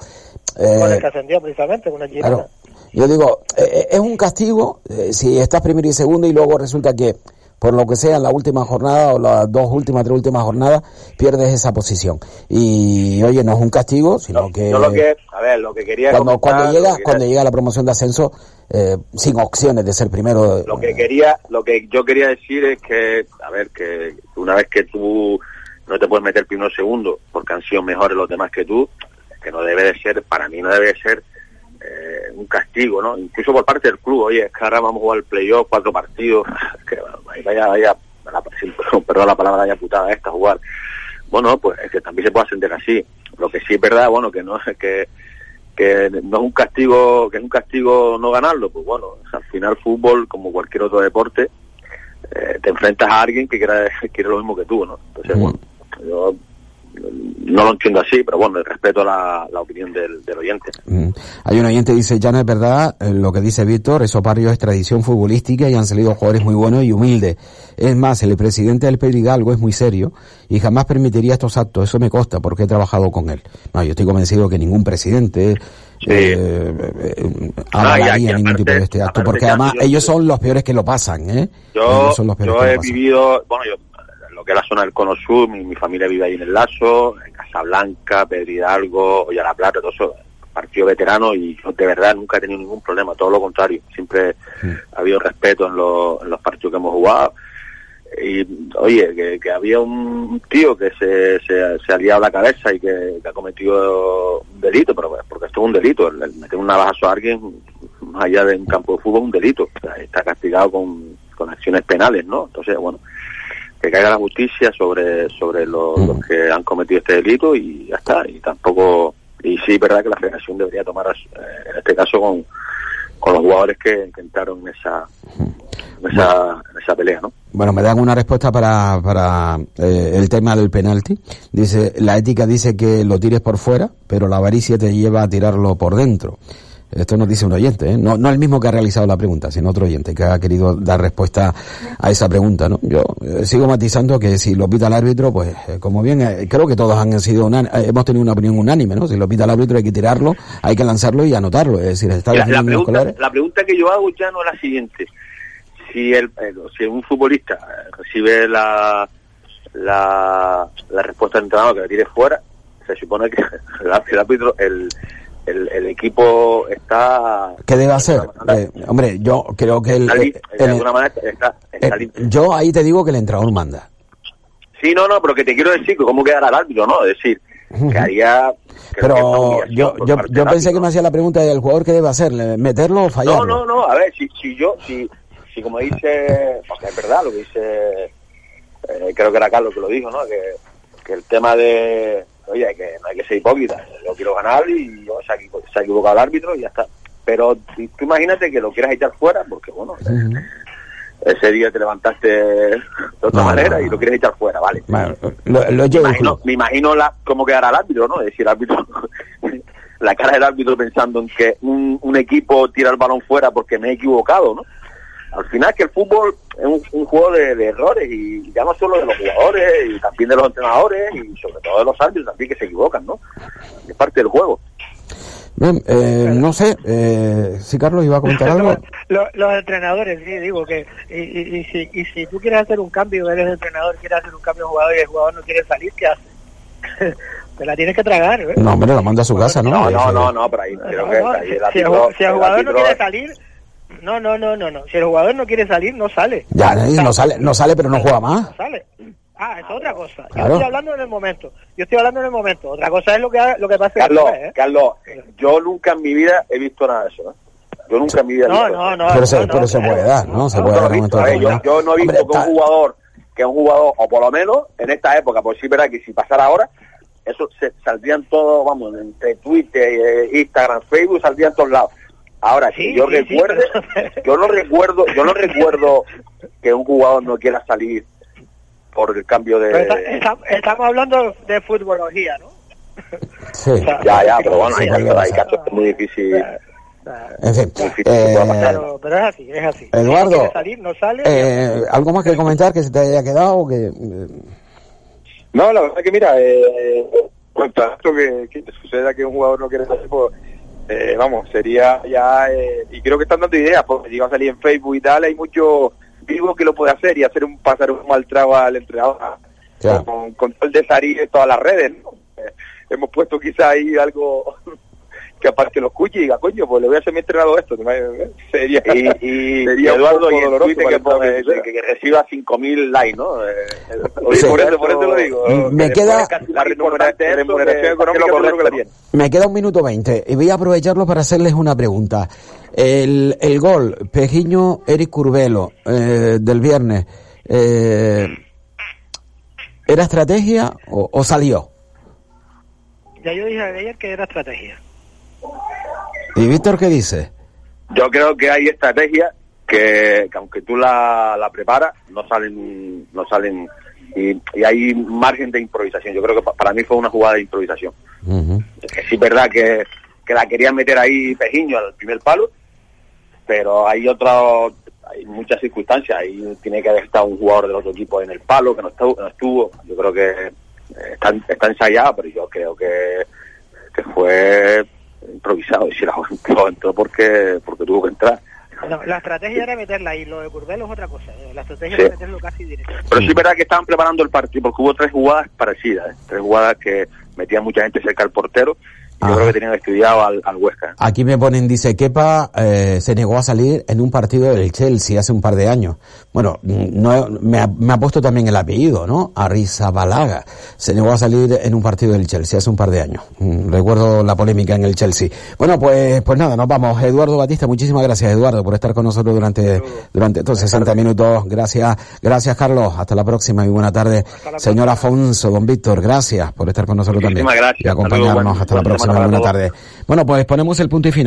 Eh, Con el que ascendió precisamente, con el. Claro. Yo digo, eh, eh, es un castigo si estás primero y segundo y luego resulta que, por lo que sea, en la última jornada o las dos últimas, tres últimas jornadas, pierdes esa posición. Y, oye, no es un castigo, sino que... Yo lo que... A ver, lo que quería Cuando, comentar, cuando llega que cuando llega la promoción de ascenso eh, sin opciones de ser primero lo que quería lo que yo quería decir es que a ver que una vez que tú no te puedes meter primero o segundo porque han sido mejores los demás que tú que no debe de ser para mí no debe de ser eh, un castigo no incluso por parte del club oye es que ahora vamos a jugar el playoff cuatro partidos (laughs) que vaya vaya la, perdón la palabra vaya putada esta jugar. Bueno pues es que también se puede ascender así. Lo que sí es verdad bueno que no es (laughs) que que no es un castigo que es un castigo no ganarlo pues bueno al final fútbol como cualquier otro deporte eh, te enfrentas a alguien que quiere, (laughs) quiere lo mismo que tú no entonces bueno yo no lo entiendo así, pero bueno, respeto la, la opinión del, del oyente. Mm. Hay un oyente que dice, ya no es verdad eh, lo que dice Víctor, eso barrio es tradición futbolística y han salido jugadores muy buenos y humildes. Es más, el presidente del Pedrigalgo es muy serio y jamás permitiría estos actos, eso me consta porque he trabajado con él. No, yo estoy convencido que ningún presidente eh, eh, Ah, aquí, avalaría ningún aparte- tipo de este acto, porque además yo- ellos son los peores que lo pasan, ¿eh? Yo, Ellos son los peores yo que lo he vivido, bueno, yo, que es la zona del Cono Sur, mi, mi familia vive ahí en el Lazo, en Casablanca, Pedro Hidalgo, Olla la Plata, todo eso, partido veterano y yo de verdad nunca he tenido ningún problema, todo lo contrario, siempre ha habido respeto en, los- en los partidos que hemos jugado. Y oye, que, que había un tío que se, se, se ha liado la cabeza y que, que ha cometido un delito, pero pues, porque esto es un delito, el, el meter un navajazo a alguien más allá de un campo de fútbol es un delito, O sea, está castigado con, con acciones penales, ¿no? Entonces, bueno, que caiga la justicia sobre sobre los, los que han cometido este delito y ya está, y tampoco, y sí, es verdad que la federación debería tomar, eh, en este caso, con, con los jugadores que, en esa, en esa, en esa pelea, ¿no? Bueno, me dan una respuesta para, para eh, el tema del penalti. Dice, la ética dice que lo tires por fuera, pero la avaricia te lleva a tirarlo por dentro. Esto nos dice un oyente, ¿eh? no, no el mismo que ha realizado la pregunta, sino otro oyente que ha querido dar respuesta a esa pregunta. ¿no? Yo eh, sigo matizando que si lo pita el árbitro, pues eh, como bien, creo que todos han sido hemos tenido una opinión unánime, ¿no? Si lo pita el árbitro hay que tirarlo, hay que lanzarlo y anotarlo. Es decir, está La, la pregunta, la pregunta que yo hago ya no es la siguiente. Si el, si un futbolista recibe la, la, la respuesta del entrenador que le tire fuera, se supone que (laughs) el, árbitro- el árbitro, el, el, el equipo está... ¿Qué debe hacer? Eh, hombre, yo creo que el, eh, el- manera está, está eh, yo ahí te digo que el entrenador manda. Sí, no, no, pero que te quiero decir que cómo quedará el árbitro, ¿no? Es decir, que haría... que Pero yo, yo, yo pensé que me hacía la pregunta del jugador qué debe hacer, ¿le- meterlo o fallarlo. No, no, no, a ver, si, si yo, si, si como dice, porque es verdad lo que dice, eh, creo que era Carlos que lo dijo, ¿no? Que, que el tema de, oye, que no hay que ser hipócrita, yo quiero ganar y yo, se, ha, se ha equivocado el árbitro y ya está. Pero tú imagínate que lo quieras echar fuera, porque bueno, ese día te levantaste de otra No, manera no, y lo quieres echar fuera, ¿vale? Bueno, lo, lo me imagino, me imagino la, cómo quedará el árbitro, ¿no? Es decir, el árbitro, (laughs) la cara del árbitro pensando en que un, un equipo tira el balón fuera porque me he equivocado, ¿no? Al final que el fútbol es un, un juego de, de errores y ya no solo de los jugadores y también de los entrenadores y sobre todo de los árbitros también que se equivocan, ¿no? Es parte del juego. Bien, eh, no sé, eh, si Carlos iba a comentar (laughs) algo. Lo- los entrenadores, sí, digo que y, y- y si, y si tú quieres hacer un cambio, eres entrenador, quieres hacer un cambio de jugador y el jugador no quiere salir, ¿qué haces? (laughs) Te la tienes que tragar, ¿eh? No, hombre, lo manda a su casa, ¿no? No, no, no, no, pero ahí creo No, que no, ahí si, el árbitro- si jugador no quiere salir, no, no, no, no, no. Si el jugador no quiere salir, no sale. Ya, no sale, no sale, pero no juega más. No sale. Ah, es otra cosa. Yo Claro. estoy hablando en el momento. Yo estoy hablando en el momento. Otra cosa es lo que ha- lo que pasa Carlos, después, ¿eh? Carlos, yo nunca en mi vida he visto nada de eso, ¿eh? Yo nunca en mi vida he No, visto no, eso. no. pero se, no, pero se claro. puede dar, ¿no? Se puede no dar visto, eh, yo, yo no he visto Hombre, que un jugador, que un jugador, o por lo menos en esta época, pues sí verdad que si pasara ahora, eso se, saldrían todos, vamos, entre Twitter, eh, Instagram, Facebook, saldrían todos lados. Ahora, Sí, si yo sí, sí, recuerde, pero- yo no recuerdo, yo no recuerdo que un jugador no quiera salir por el cambio de... Está- está- estamos hablando de futbología, ¿no? Sí. Ya, ya, pero bueno, Sí, hay, hay casos que es muy difícil. En fin, eh, pasar. Pero, pero es así, es así. Eduardo, no salir, no sale. eh, ¿algo más que comentar que se te haya quedado? o Que, eh, No, la verdad que mira, eh, cuanto a esto que, que suceda que un jugador no quiere salir, pues eh, vamos, sería ya, eh, y creo que están dando ideas, porque si va a salir en Facebook y tal, hay mucho vivo que lo puede hacer y hacer un pasar un mal trago al entrenador con, con todo el de todas las redes, ¿no? Eh, hemos puesto quizá ahí algo que aparte lo escuche y diga, coño, pues le voy a hacer mi entrenador esto, (laughs) sería, Y, y sería un Eduardo, y el que, pone- que, que reciba 5.000 likes, ¿no? Eh, Oye, Sí. por eso, por eso lo digo. Me que queda- la remuneración, económica que lo seguro que la tiene. me queda un minuto veinte y voy a aprovecharlo para hacerles una pregunta. El, el gol, Pejiño Eric Curvelo, eh, del viernes, eh, ¿era estrategia o, o salió? Ya yo dije ayer que era estrategia. ¿Y Víctor qué dice? Yo creo que hay estrategias que, que aunque tú la, la preparas, no salen no salen y, y hay margen de improvisación. Yo creo que pa- para mí fue una jugada de improvisación. Que sí es verdad que, que la querían meter ahí Pejiño al primer palo, pero hay otras, hay muchas circunstancias. Ahí tiene que haber estado un jugador del otro equipo en el palo que no estuvo. No estuvo. Yo creo que eh, está, está ensayada, pero yo creo que, que fue improvisado. Y si la entró, entró porque, porque tuvo que entrar. No, la estrategia era meterla ahí, lo de Curbelo es otra cosa. eh, La estrategia Sí. era meterlo casi directo. Pero sí es verdad que estaban preparando el partido, porque hubo tres jugadas parecidas, ¿eh? tres jugadas que metían mucha gente cerca al portero, y yo creo que tenían estudiado al, al Huesca. Aquí me ponen, dice, Kepa eh, se negó a salir en un partido del Chelsea hace un par de años. Bueno, no, me, ha, me ha puesto también el apellido, ¿no? Arrizabalaga. Se negó a salir en un partido del Chelsea hace un par de años. Mm, Recuerdo la polémica en el Chelsea. Bueno, pues, pues nada, nos vamos. Eduardo Batista, muchísimas gracias, Eduardo, por estar con nosotros durante, durante estos 60 minutos. Gracias, gracias, Carlos. Hasta la próxima y buena tarde. Señor Afonso, don Víctor, gracias por estar con nosotros también. Muchísimas gracias. Y Hasta luego, acompañarnos hasta la próxima Bueno, pues ponemos el punto y final.